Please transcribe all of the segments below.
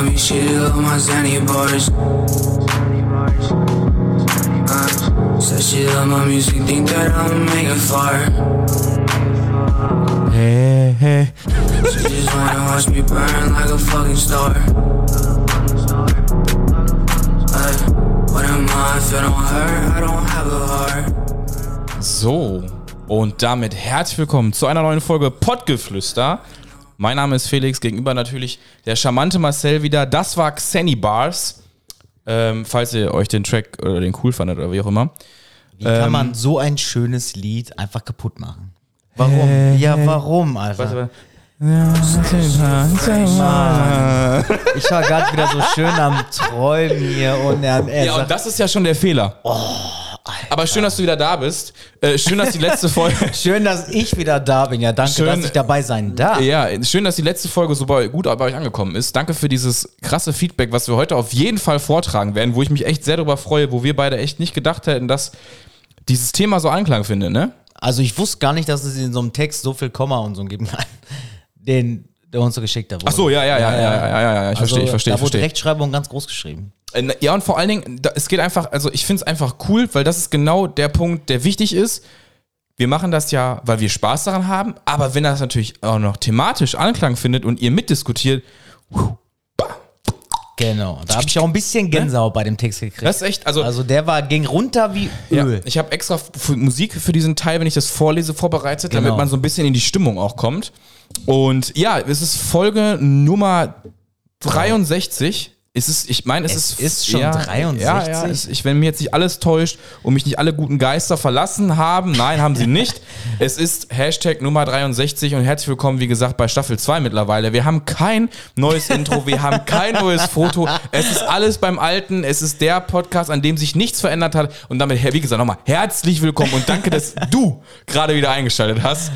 love me, she love my Zanny bars. Uh, said she love my music, think that I'ma make it far. Hey, hey. She just wanna watch me burn like a fucking star. Ay, what am I if I don't hurt? I don't have a heart. So, und damit herzlich willkommen zu einer neuen Folge Pottgeflüster. Mein Name ist Felix, gegenüber natürlich der charmante Marcel wieder. Das war Xenny Bars. Ähm, falls ihr euch den Track oder den cool fandet oder wie auch immer. Wie kann Ähm, man so ein schönes Lied einfach kaputt machen? Warum? ja, warum, Alter? Ich war gerade wieder so schön am Träumen hier und er, er Ja, und das ist ja schon der Fehler. Aber schön, dass du wieder da bist. Äh, schön, dass die letzte Folge. schön, dass ich wieder da bin. Ja, danke, Schön. dass ich dabei sein darf. Ja, schön, dass die letzte Folge so bei, gut bei euch angekommen ist. Danke für dieses krasse Feedback, was wir heute auf jeden Fall vortragen werden, wo ich mich echt sehr darüber freue, wo wir beide echt nicht gedacht hätten, dass dieses Thema so Anklang findet, ne? Also ich wusste gar nicht, dass es in so einem Text so viel Komma und so geben kann, den der uns so geschickt hat. Ach so, ja, ja, ja, ja, ja, ja, ja, ja, ich Also, verstehe, ich verstehe, Da wurde verstehe. Rechtschreibung ganz groß geschrieben. Äh, Ja, und vor allen Dingen, da- es geht einfach, also ich finde es einfach cool, weil das ist genau der Punkt, der wichtig ist. Wir machen das ja, weil wir Spaß daran haben, aber wenn das natürlich auch noch thematisch Anklang findet und ihr mitdiskutiert, Genau. Da habe ich auch ein bisschen Gänsehaut bei dem Text gekriegt. das ist echt, also also der war, ging runter wie Ja, Öl. ich habe extra für Musik für diesen Teil, wenn ich das vorlese, vorbereitet, damit Genau. man so ein bisschen in die Stimmung auch kommt. Und ja, es ist Folge Nummer 63. Es ist, ich meine, es, Es ist, ist schon ja, 63? Ja, ja, es, ich, wenn mir jetzt nicht alles täuscht und mich nicht alle guten Geister verlassen haben, nein, haben sie nicht. es ist Hashtag Nummer 63 und herzlich willkommen, wie gesagt, bei Staffel 2 mittlerweile. Wir haben kein neues Intro, wir haben kein neues Foto. Es ist alles beim Alten. Es ist der Podcast, an dem sich nichts verändert hat. Und damit, wie gesagt, nochmal herzlich willkommen und danke, dass du gerade wieder eingeschaltet hast.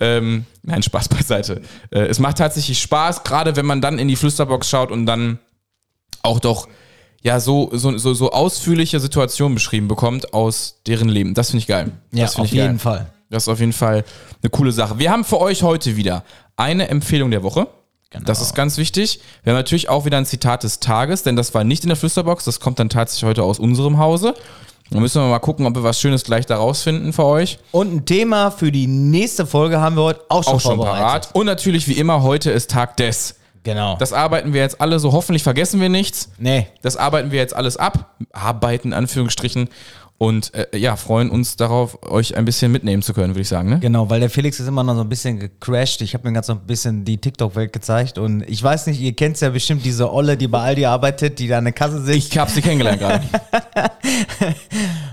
Ähm, nein, Spaß beiseite. Äh, es macht tatsächlich Spaß, gerade wenn man dann in die Flüsterbox schaut und dann auch doch ja so, so, so, so ausführliche Situationen beschrieben bekommt aus deren Leben. Das finde ich geil. Ja, auf ich geil. jeden Fall. Das ist auf jeden Fall eine coole Sache. Wir haben für euch heute wieder eine Empfehlung der Woche. Genau. Das ist ganz wichtig. Wir haben natürlich auch wieder ein Zitat des Tages, denn das war nicht in der Flüsterbox. Das kommt dann tatsächlich heute aus unserem Hause. Da müssen wir mal gucken, ob wir was Schönes gleich da rausfinden für euch. Und ein Thema für die nächste Folge haben wir heute auch schon, Auch schon vorbereitet. parat. Und natürlich, wie immer, heute ist Tag des. Genau. Das arbeiten wir jetzt alle so. Hoffentlich vergessen wir nichts. nee. Das arbeiten wir jetzt alles ab. Arbeiten, Anführungsstrichen. Und äh, ja, freuen uns darauf, euch ein bisschen mitnehmen zu können, würde ich sagen. Ne? Genau, weil der Felix ist immer noch so ein bisschen gecrashed. Ich habe mir ganz so ein bisschen die TikTok-Welt gezeigt und ich weiß nicht, ihr kennt ja bestimmt diese Olle, die bei Aldi arbeitet, die da an der Kasse sitzt. Ich habe sie kennengelernt gerade.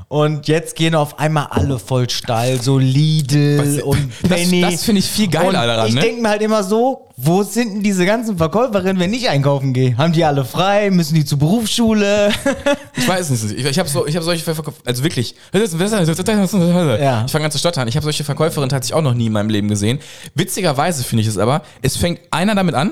Und jetzt gehen auf einmal alle voll steil, so Lidl Was- und das- Penny. das finde ich viel geiler und daran, Ich ne? denke mir halt immer so, wo sind denn diese ganzen Verkäuferinnen, wenn ich einkaufen gehe? Haben die alle frei? Müssen die zur Berufsschule? Ich weiß es nicht. Ich, ich habe so, ich hab solche Verkäufer, also wirklich. Ja. Ich fange an zu stottern. Ich habe solche Verkäuferinnen tatsächlich auch noch nie in meinem Leben gesehen. Witzigerweise finde ich es aber, es fängt einer damit an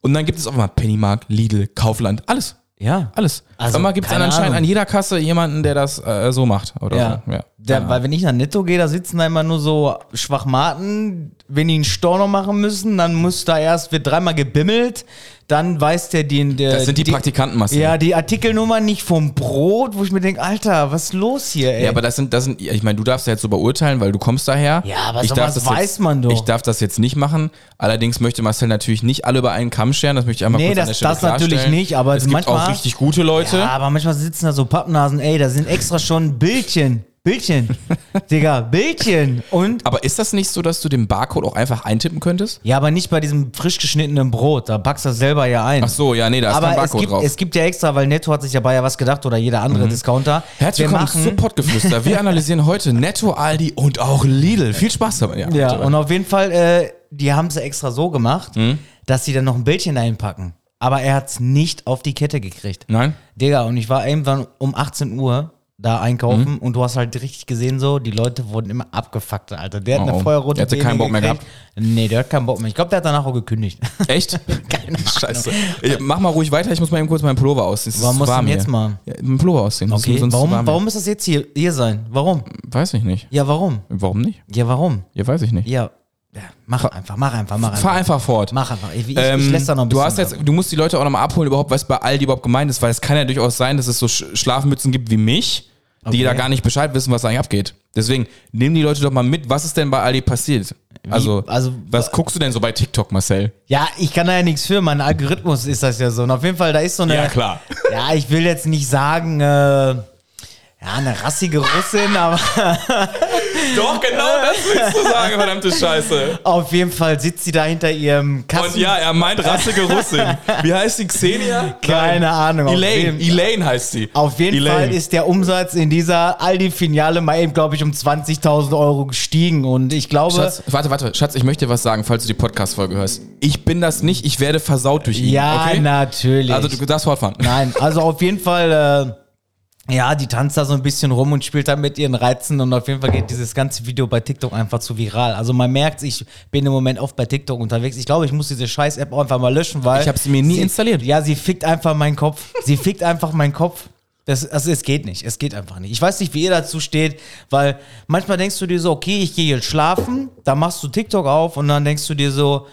und dann gibt es auf einmal Pennymarkt, Lidl, Kaufland, alles. Ja. Alles. Also, auf einmal gibt es anscheinend Ahnung. an jeder Kasse jemanden, der das äh, so macht. Oder Ja. so. ja. Der, Keine weil wenn ich nach Netto gehe, da sitzen da immer nur so Schwachmaten. Wenn die einen Storno machen müssen, dann muss da erst, wird dreimal gebimmelt. Dann weiß der den, der. Das sind die Praktikanten, Marcel. Ja, die Artikelnummer nicht vom Brot, wo ich mir denke, Alter, was ist los hier, ey? Ja, aber das sind, das sind, ich meine, du darfst ja jetzt so beurteilen, weil du kommst daher. Ja, aber ich darf das weiß jetzt, man doch. Ich darf das jetzt nicht machen. Allerdings möchte Marcel natürlich nicht alle über einen Kamm scheren. Das möchte ich einmal Nee, kurz an das- der Stelle das natürlich nicht, aber es gibt manchmal- auch richtig gute Leute. Ja, aber manchmal sitzen da so Pappnasen, ey, da sind extra schon Bildchen. Bildchen. Digga, Bildchen. Und. Aber ist das nicht so, dass du den Barcode auch einfach eintippen könntest? Ja, aber nicht bei diesem frisch geschnittenen Brot. Da backst du das selber ja ein. Ach so, ja, nee, da ist kein aber es Barcode gibt, drauf. Mhm. es gibt ja extra, weil Netto hat sich dabei ja was gedacht oder jeder andere Discounter. Herzlich Wir willkommen zu Pottgeflüster. Wir analysieren heute Netto, Aldi und auch Lidl. Viel Spaß dabei. Ja, Ja, und auf jeden Fall, äh, die haben es extra so gemacht, Mhm. dass sie dann noch ein Bildchen einpacken. Aber er hat es nicht auf die Kette gekriegt. Nein? Digga, und ich war irgendwann um 18 Uhr da einkaufen Mhm. und du hast halt richtig gesehen so, die Leute wurden immer abgefuckt, Alter. Der hat Oh, eine oh. feuerrote Der hatte keinen Bock mehr gekriegt. Nee, der hat keinen Bock mehr. Ich glaube, der hat danach auch gekündigt. Echt? Scheiße. Ich, mach mal ruhig weiter, ich muss mal eben kurz meinen Pullover ausziehen. Warum du warm jetzt hier. mal? Ja, meinen Pullover ausziehen. Okay, sonst warum, warm warum ist das jetzt hier, hier sein? Warum? Weiß ich nicht. Ja, warum? Warum nicht? Ja, warum? Ja, weiß ich nicht. Ja, Mach einfach, mach einfach, mach Fahr einfach. einfach fort. Mach einfach. Ich, ich, Ähm, ich lässt da noch ein bisschen. du, hast jetzt, du musst die Leute auch nochmal abholen, überhaupt, was bei Aldi überhaupt gemeint ist, weil es kann ja durchaus sein, dass es so Sch Schlafmützen gibt wie mich, die Okay. da gar nicht Bescheid wissen, was eigentlich abgeht. Deswegen, nimm die Leute doch mal mit, was ist denn bei Aldi passiert? Also, also- was guckst du denn so bei TikTok, Marcel? ja, ich kann da ja nichts für. Mein Algorithmus ist das ja so. Und auf jeden Fall, da ist so eine. Ja, klar. Ja, ich will jetzt nicht sagen, äh, ja, eine rassige Russin, aber Doch, genau das willst du sagen, verdammte Scheiße. auf jeden Fall sitzt sie da hinter ihrem Kassen. Und ja, er meint rassige Russin. Wie heißt die? Xenia? Keine Ahnung. Auf Elaine. Elaine heißt sie. Auf jeden Elaine. Fall ist der Umsatz in dieser Aldi-Filiale mal eben, glaube ich, um 20.000 Euro gestiegen. Und ich glaube, Schatz, warte, warte, Schatz, ich möchte dir was sagen, falls du die Podcast-Folge hörst. Ich bin das nicht, ich werde versaut durch ihn. ja, okay? natürlich. Also du darfst fortfahren. Nein, also auf jeden Fall, äh, ja, die tanzt da so ein bisschen rum und spielt da mit ihren Reizen und auf jeden Fall geht dieses ganze Video bei TikTok einfach zu viral. Also man merkt, ich bin im Moment oft bei TikTok unterwegs. Ich glaube, ich muss diese scheiß App auch einfach mal löschen, weil Ich habe sie mir nie sie, installiert. Ja, sie fickt einfach meinen Kopf. Sie fickt einfach meinen Kopf. Das, also es geht nicht, es geht einfach nicht. Ich weiß nicht, wie ihr dazu steht, weil manchmal denkst du dir so, okay, ich gehe jetzt schlafen, dann machst du TikTok auf und dann denkst du dir so,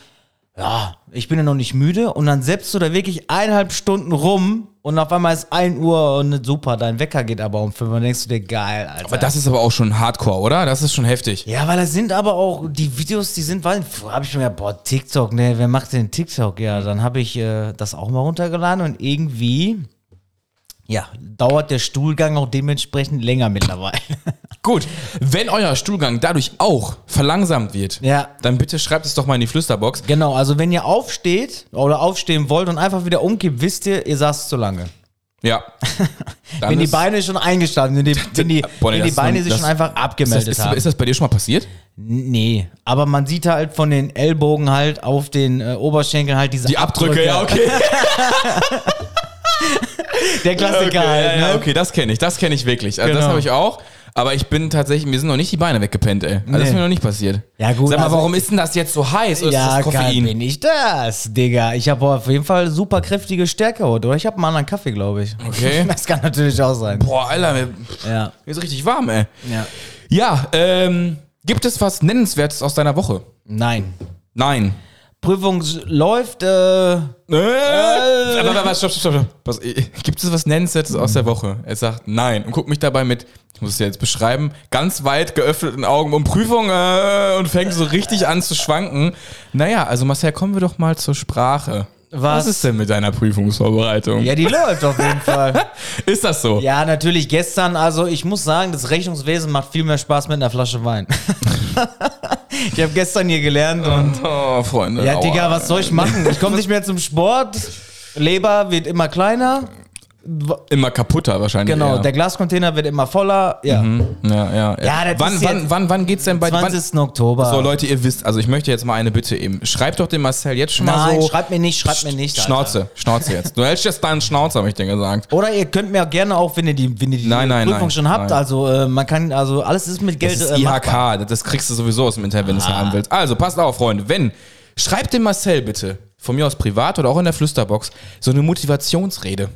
ja, ich bin ja noch nicht müde und dann setzt du da wirklich eineinhalb Stunden rum und auf einmal ist 1 Uhr und super, dein Wecker geht aber um 5 und denkst du dir, geil, Alter. Aber das ist aber auch schon Hardcore, oder? Das ist schon heftig. ja, weil das sind aber auch, die Videos, die sind, weil, habe ich mir gedacht, boah, TikTok, ne, wer macht denn TikTok? Ja, dann habe ich äh, das auch mal runtergeladen und irgendwie, ja, dauert der Stuhlgang auch dementsprechend länger mittlerweile. Gut, wenn euer Stuhlgang dadurch auch verlangsamt wird, Ja. dann bitte schreibt es doch mal in die Flüsterbox. genau, also wenn ihr aufsteht oder aufstehen wollt und einfach wieder umkippt, wisst ihr, ihr saßt zu lange. Ja. Wenn die Beine schon eingestanden sind, wenn die, wenn die, Boah, nee, wenn die Beine sich schon einfach ist das, abgemeldet ist, haben. ist das bei dir schon mal passiert? nee, aber man sieht halt von den Ellbogen halt auf den äh, Oberschenkeln halt diese Die Abdrücke, ja, okay. Der Klassiker okay, halt, ne? ja, okay, das kenne ich, das kenne ich wirklich. Also das Genau. habe ich auch. Aber ich bin tatsächlich, mir sind noch nicht die Beine weggepennt, ey. Also Das ist Nee. mir noch nicht passiert. Ja, gut, Sag mal, also- warum ist denn das jetzt so heiß? Oder Ja, ist das Koffein? bin ich das, Digga. Ich habe auf jeden Fall super kräftige Stärke heute. Oder ich habe einen anderen Kaffee, glaube ich. Okay. Das kann natürlich auch sein. Boah, Alter, mir, Ja. mir ist richtig warm, ey. ja. Ja, ähm, gibt es was Nennenswertes aus deiner Woche? Nein. Nein. Prüfung läuft, äh, Äh, warte, warte, stopp, stopp, stopp. Was, gibt es was Nennenswertes aus der Woche? Er sagt nein und guckt mich dabei mit, ich muss es ja jetzt beschreiben, ganz weit geöffneten Augen um Prüfung äh, und fängt so richtig an zu schwanken. Naja, also Marcel, kommen wir doch mal zur Sprache. Was? ist denn mit deiner Prüfungsvorbereitung? ja, die läuft auf jeden Fall. Ist das so? Ja, natürlich gestern, also ich muss sagen, das Rechnungswesen macht viel mehr Spaß mit einer Flasche Wein. ich habe gestern hier gelernt und Oh, Freunde. ja. Digga, was soll ich machen? Ich komme nicht mehr zum Sport. Leber wird immer kleiner. Immer kaputter wahrscheinlich. Genau, eher. der Glascontainer wird immer voller. Ja. Ja, ja. Ja, das wann, wann, wann, wann geht's denn bei wann, 20. Oktober. So, Leute, ihr wisst, also ich möchte jetzt mal eine Bitte eben. Schreibt doch dem Marcel jetzt schon mal Nein, so. schreibt mir nicht, schreibt mir nicht. Alter. Schnauze, Schnauze jetzt. Du hältst jetzt deinen Schnauze, habe ich dir gesagt. Oder ihr könnt mir auch gerne auch, wenn ihr die, wenn ihr die Nein, nein, Prüfung nein, schon habt, nein. also äh, man kann, also alles ist mit Geld Das ist äh. IHK, das kriegst du sowieso aus dem Internet, wenn du es haben willst. Also, passt auf, Freunde. Wenn, schreibt dem Marcel bitte, von mir aus privat oder auch in der Flüsterbox, so eine Motivationsrede.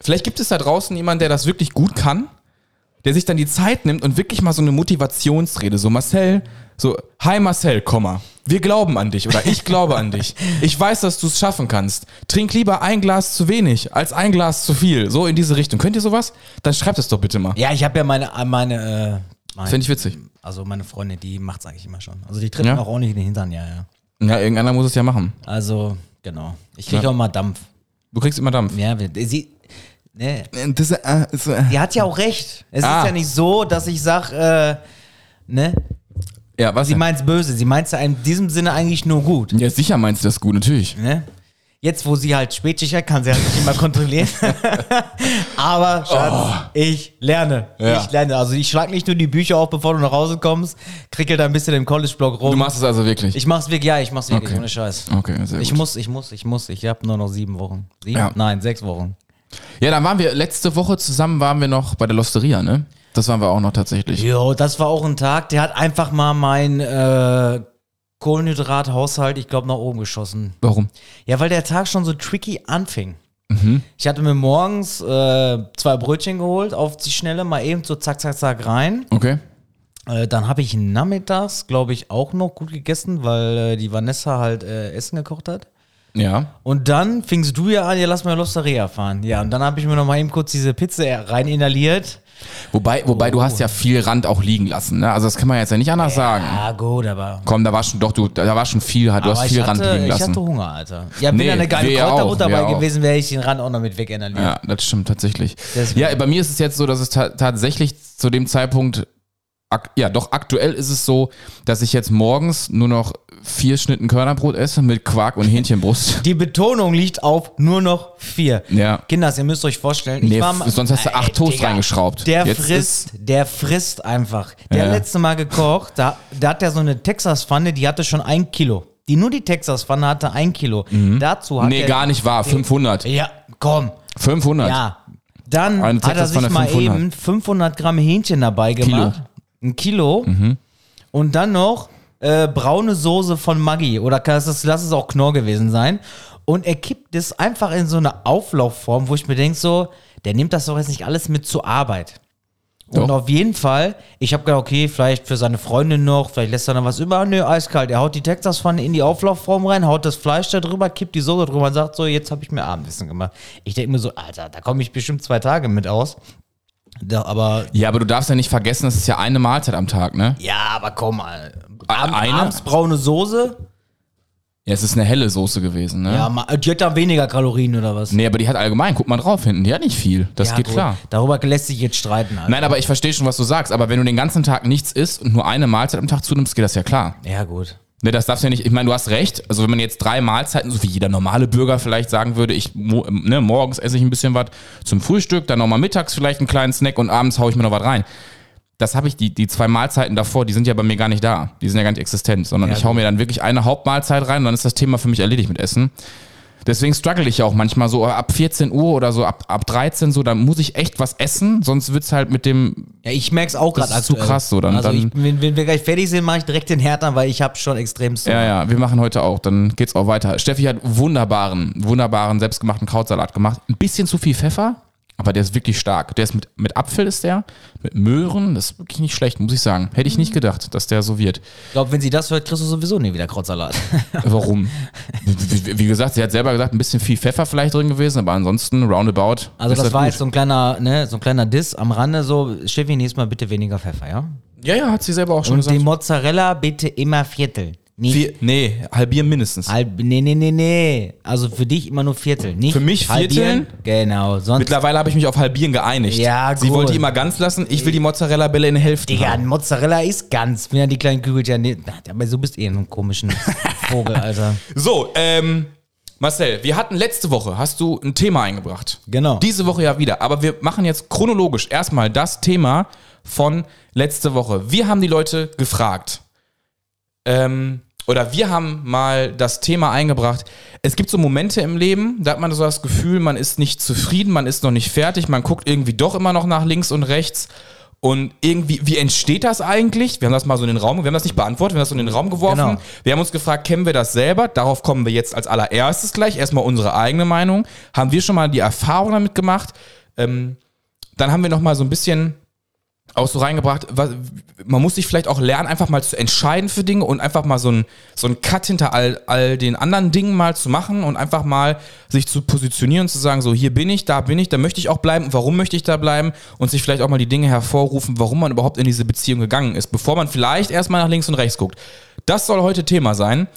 Vielleicht gibt es da draußen jemanden, der das wirklich gut kann, der sich dann die Zeit nimmt und wirklich mal so eine Motivationsrede, so Marcel, so, hi Marcel, Komma, wir glauben an dich oder ich glaube an dich. Ich weiß, dass du es schaffen kannst. Trink lieber ein Glas zu wenig als ein Glas zu viel. So in diese Richtung. Könnt ihr sowas? Dann schreibt es doch bitte mal. Ja, ich habe ja meine, meine, äh, mein, Finde ich witzig. also meine Freundin, die macht's eigentlich immer schon. Also die tritt Ja? auch ordentlich in den Hintern, ja, ja. Ja, irgendeiner muss es ja machen. Also, genau. Ich kriege Ja. auch mal Dampf. Du kriegst immer Dampf. Ja, sie, ne, Das, äh, ist, äh, die hat ja auch recht. Es Ah. ist ja nicht so, dass ich sag, äh, ne, ja, was? sie denn? meint's böse. Sie meint's ja in diesem Sinne eigentlich nur gut, Ja, sicher meinst du das gut, natürlich. ne? Jetzt, wo sie halt Spätschicht hat, kann sie halt nicht immer kontrollieren. Aber, Schatz, ich lerne. Oh. Ja. Ich lerne. Also ich schlag nicht nur die Bücher auf, bevor du nach Hause kommst, krickel da ein bisschen im College-Block rum. Du machst es also wirklich. ich mach's wirklich, ja, ich mach's wirklich, Okay. ohne Scheiß. okay, sehr Ich gut. muss, ich muss, ich muss. Ich habe nur noch sieben Wochen. Sieben? Ja. Nein, sechs Wochen. Ja, dann waren wir, letzte Woche zusammen waren wir noch bei der Losteria, ne? Das waren wir auch noch tatsächlich. Jo, das war auch ein Tag, der hat einfach mal mein äh, Kohlenhydrathaushalt, ich glaube, nach oben geschossen. Warum? Ja, weil der Tag schon so tricky anfing. Ich hatte mir morgens äh, zwei Brötchen geholt, auf die Schnelle mal eben so zack, zack, zack rein. Okay. Äh, dann habe ich nachmittags, glaube ich, auch noch gut gegessen, weil äh, die Vanessa halt äh, Essen gekocht hat. Ja. Und dann fingst du ja an, ja, lass mal Losteria fahren. Ja, und dann habe ich mir noch mal eben kurz diese Pizza rein inhaliert. Wobei, wobei du hast ja viel Rand auch liegen lassen, ne? Also das kann man jetzt ja nicht anders sagen. Ja, gut, aber. Komm, da war schon, doch, du, da war schon viel, du hast aber viel ich Rand hatte, liegen ich lassen. hatte Hunger, Alter. Ja, bin Nee, eine geile ja Kräuterbutter dabei auch. gewesen, wäre ich den Rand auch noch mit weg inhaliert. Ja, das stimmt tatsächlich. Deswegen. Ja, bei mir ist es jetzt so, dass es ta tatsächlich zu dem Zeitpunkt, ja, doch aktuell ist es so, dass ich jetzt morgens nur noch vier Schnitten Körnerbrot esse mit Quark und Hähnchenbrust. Die Betonung liegt auf nur noch vier. Ja. Kinders, ihr müsst euch vorstellen, ich Nee, mal, sonst hast du acht Toast Digga, reingeschraubt. Der Jetzt frisst, der frisst einfach. Der Ja. letzte Mal gekocht, da, da hat er so eine Texas-Pfanne, die hatte schon ein Kilo. Die nur die Texas-Pfanne hatte ein Kilo. Dazu hat Mhm. Nee, er, gar nicht wahr. 500. Ja, komm. 500. Ja. Dann hat er sich mal 500. eben 500 Gramm Hähnchen dabei gemacht. Ein Kilo. Mhm. Und dann noch äh, braune Soße von Maggi. Oder es, lass es auch Knorr gewesen sein. Und er kippt das einfach in so eine Auflaufform, wo ich mir denke, so, der nimmt das doch jetzt nicht alles mit zur Arbeit. Und Doch. auf jeden Fall, ich habe gedacht, okay, vielleicht für seine Freundin noch, vielleicht lässt er noch was über. Nö, eiskalt. Er haut die Texaspfanne in die Auflaufform rein, haut das Fleisch da drüber, kippt die Soße drüber und sagt so, jetzt habe ich mir Abendessen gemacht. Ich denke mir so, Alter, da komme ich bestimmt zwei Tage mit aus. Da, aber, Ja, aber du darfst ja nicht vergessen, das ist ja eine Mahlzeit am Tag, ne? ja, aber komm mal. Ab, Eine? Abends braune Soße, Ja, es ist eine helle Soße gewesen, ne? ja, die hat da weniger Kalorien oder was? Nee, aber die hat allgemein, guck mal drauf hinten, die hat nicht viel. Das ja, geht gut. klar. Darüber lässt sich jetzt streiten, Alter. Nein, aber ich verstehe schon, was du sagst. Aber wenn du den ganzen Tag nichts isst und nur eine Mahlzeit am Tag zunimmst, geht das ja klar. Ja, gut. Ne, das darfst du ja nicht, ich meine, du hast recht. Also wenn man jetzt drei Mahlzeiten, so wie jeder normale Bürger vielleicht sagen würde, ich, ne, morgens esse ich ein bisschen was zum Frühstück, dann nochmal mittags vielleicht einen kleinen Snack und abends haue ich mir noch was rein. Das habe ich, die, die zwei Mahlzeiten davor, die sind ja bei mir gar nicht da. Die sind ja gar nicht existent, sondern Ja, ich hau mir dann wirklich eine Hauptmahlzeit rein und dann ist das Thema für mich erledigt mit Essen. Deswegen struggle ich ja auch manchmal so ab 14 Uhr oder so, ab, ab 13 so, dann muss ich echt was essen, sonst wird's halt mit dem, Ja, ich merke es auch gerade ist zu krass so, dann- also dann- ich, wenn, wenn wir gleich fertig sind, mache ich direkt den Härter, weil ich habe schon extrem Ja, ja, wir machen heute auch, dann geht's auch weiter. Steffi hat wunderbaren, wunderbaren selbstgemachten Krautsalat gemacht. Ein bisschen zu viel Pfeffer, aber der ist wirklich stark. Der ist mit, mit Apfel ist der, mit Möhren, das ist wirklich nicht schlecht, muss ich sagen. Hätte ich nicht gedacht, dass der so wird. Ich glaube, wenn sie das hört, kriegst du sowieso nie wieder Krautsalat. Warum? wie, gesagt, sie hat selber gesagt, ein bisschen viel Pfeffer vielleicht drin gewesen, aber ansonsten roundabout. Also ist das war gut. jetzt so ein kleiner, ne, so ein kleiner Diss am Rande, so, Steffi, nächstes Mal bitte weniger Pfeffer, ja? Ja, ja, hat sie selber auch schon Und die gesagt. Mozzarella bitte immer Viertel. Nicht Vier, nee, halbieren mindestens. halb, nee, nee, nee, nee. Also für dich immer nur Viertel. Nicht Für mich halbieren. Genau, sonst. Mittlerweile habe ich mich auf halbieren geeinigt. Ja, Sie gut. wollte die immer ganz lassen, ich will die Mozzarella-Bälle in Hälften Digga, haben. Mozzarella ist ganz. Wenn ja die kleinen Kügelchen. Nee, aber du bist eh ein komischen Vogel, Alter. So, ähm, Marcel, wir hatten letzte Woche, hast du ein Thema eingebracht. Genau. Diese Woche ja wieder. Aber wir machen jetzt chronologisch erstmal das Thema von letzte Woche. Wir haben die Leute gefragt. Ähm, oder wir haben mal das Thema eingebracht. Es gibt so Momente im Leben, da hat man so das Gefühl, man ist nicht zufrieden, man ist noch nicht fertig, man guckt irgendwie doch immer noch nach links und rechts. Und irgendwie, wie entsteht das eigentlich? Wir haben das mal so in den Raum, wir haben das nicht beantwortet, wir haben das so in den Raum geworfen. Genau. Wir haben uns gefragt, kennen wir das selber? Darauf kommen wir jetzt als allererstes gleich. Erstmal unsere eigene Meinung. Haben wir schon mal die Erfahrung damit gemacht? Ähm, dann haben wir noch mal so ein bisschen auch so reingebracht, was, man muss sich vielleicht auch lernen, einfach mal zu entscheiden für Dinge und einfach mal so ein, so ein Cut hinter all, all den anderen Dingen mal zu machen und einfach mal sich zu positionieren und zu sagen, so hier bin ich, da bin ich, da möchte ich auch bleiben und warum möchte ich da bleiben und sich vielleicht auch mal die Dinge hervorrufen, warum man überhaupt in diese Beziehung gegangen ist, bevor man vielleicht erstmal nach links und rechts guckt. Das soll heute Thema sein.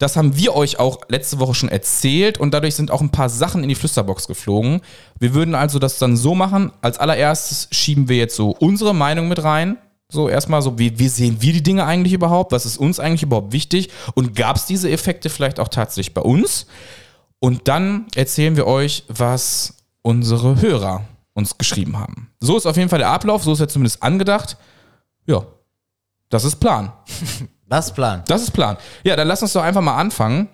Das haben wir euch auch letzte Woche schon erzählt und dadurch sind auch ein paar Sachen in die Flüsterbox geflogen. Wir würden also das dann so machen. Als allererstes schieben wir jetzt so unsere Meinung mit rein. So erstmal so, wie, wie sehen wir die Dinge eigentlich überhaupt? Was ist uns eigentlich überhaupt wichtig? Und gab es diese Effekte vielleicht auch tatsächlich bei uns? Und dann erzählen wir euch, was unsere Hörer uns geschrieben haben. So ist auf jeden Fall der Ablauf, so ist er zumindest angedacht. Ja, das ist Plan. Was Plan? Das ist Plan. Ja, dann lass uns doch einfach mal anfangen.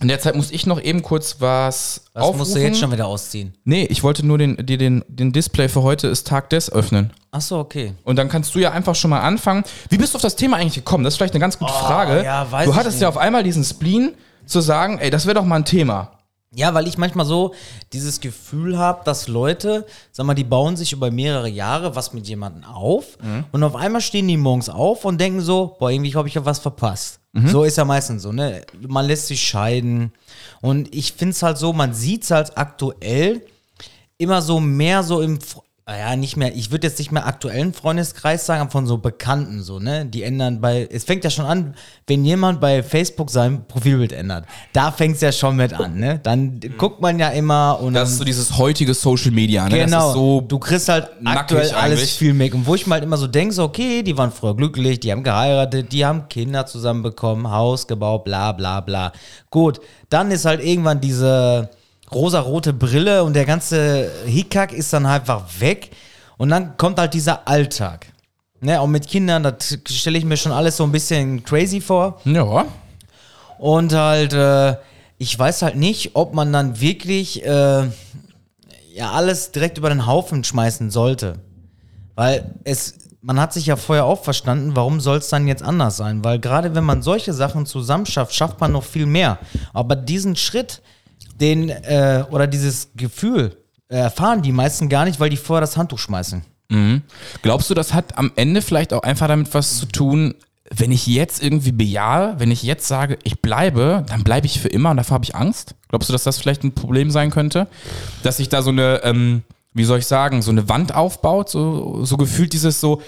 In der Zeit muss ich noch eben kurz was, Was aufrufen. musst du jetzt schon wieder ausziehen? Nee, ich wollte nur den, dir den, den Display für heute ist Tag des öffnen. Ach so, okay. Und dann kannst du ja einfach schon mal anfangen. Wie bist du auf das Thema eigentlich gekommen? Das ist vielleicht eine ganz gute Frage. ja, weiß du hattest nicht. ja auf einmal diesen Spleen zu sagen, ey, das wäre doch mal ein Thema. Ja, weil ich manchmal so dieses Gefühl habe, dass Leute, sag mal, die bauen sich über mehrere Jahre was mit jemandem auf und auf einmal stehen die morgens auf und denken so, boah, irgendwie habe ich ja was verpasst. So ist ja meistens so, ne? Man lässt sich scheiden und ich finde es halt so, man sieht es halt aktuell immer so mehr so im, ja, nicht mehr, ich würde jetzt nicht mehr aktuellen Freundeskreis sagen, aber von so Bekannten so, ne? Die ändern bei, es fängt ja schon an, wenn jemand bei Facebook sein Profilbild ändert. Da fängt es ja schon mit an, ne? Dann guckt man ja immer und Das ist so dieses heutige Social Media, ne? Genau, so du kriegst halt aktuell alles viel mehr. Und wo ich mir halt immer so denke, so, okay, die waren früher glücklich, die haben geheiratet, die haben Kinder zusammenbekommen, Haus gebaut, bla bla bla. Gut, dann ist halt irgendwann diese rosarote Brille und der ganze Hickhack ist dann einfach weg. Und dann kommt halt dieser Alltag. Ne, und mit Kindern, das stelle ich mir schon alles so ein bisschen crazy vor. Ja. Und halt, äh, ich weiß halt nicht, ob man dann wirklich äh, ja alles direkt über den Haufen schmeißen sollte. Weil es, man hat sich ja vorher auch verstanden, warum soll es dann jetzt anders sein? Weil gerade wenn man solche Sachen zusammen schafft, schafft man noch viel mehr. Aber diesen Schritt, den, äh, oder dieses Gefühl, äh, erfahren die meisten gar nicht, weil die vorher das Handtuch schmeißen. Glaubst du, das hat am Ende vielleicht auch einfach damit was zu tun, wenn ich jetzt irgendwie bejahe, wenn ich jetzt sage, ich bleibe, dann bleibe ich für immer und davor habe ich Angst? Glaubst du, dass das vielleicht ein Problem sein könnte? Dass sich da so eine, ähm, wie soll ich sagen, so eine Wand aufbaut, so, so gefühlt dieses so,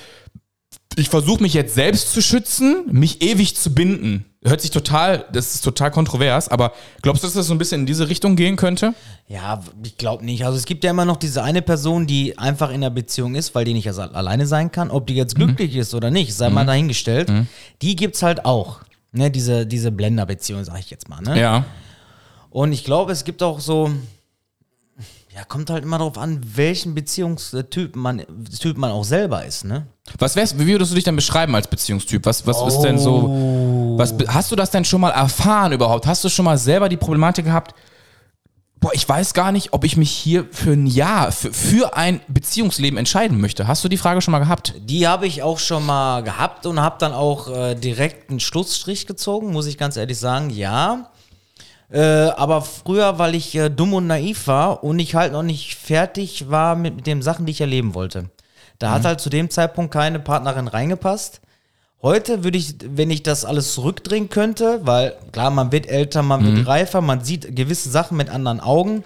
ich versuche mich jetzt selbst zu schützen, mich ewig zu binden. Hört sich total, das ist total kontrovers, aber glaubst du, dass das so ein bisschen in diese Richtung gehen könnte? Ja, ich glaube nicht. Also es gibt ja immer noch diese eine Person, die einfach in einer Beziehung ist, weil die nicht alleine sein kann. Ob die jetzt glücklich ist oder nicht, sei mal dahingestellt. Die gibt's halt auch. Ne, diese, diese Blender-Beziehung, sag ich jetzt mal. Ne? Ja. Und ich glaube, es gibt auch so, ja, kommt halt immer darauf an, welchen Beziehungstyp man, Typ man auch selber ist, ne? Was wär's, wie würdest du dich denn beschreiben als Beziehungstyp? Was, was ist denn so, was, be- hast du das denn schon mal erfahren überhaupt? Hast du schon mal selber die Problematik gehabt, boah, ich weiß gar nicht, ob ich mich hier für ein Jahr, für, für ein Beziehungsleben entscheiden möchte. Hast du die Frage schon mal gehabt? Die habe ich auch schon mal gehabt und habe dann auch äh, direkt einen Schlussstrich gezogen, muss ich ganz ehrlich sagen, ja. Äh, aber früher, weil ich äh, dumm und naiv war und ich halt noch nicht fertig war mit, mit den Sachen, die ich erleben wollte. Da hat halt zu dem Zeitpunkt keine Partnerin reingepasst. Heute würde ich, wenn ich das alles zurückdrehen könnte, weil klar, man wird älter, man wird reifer, man sieht gewisse Sachen mit anderen Augen,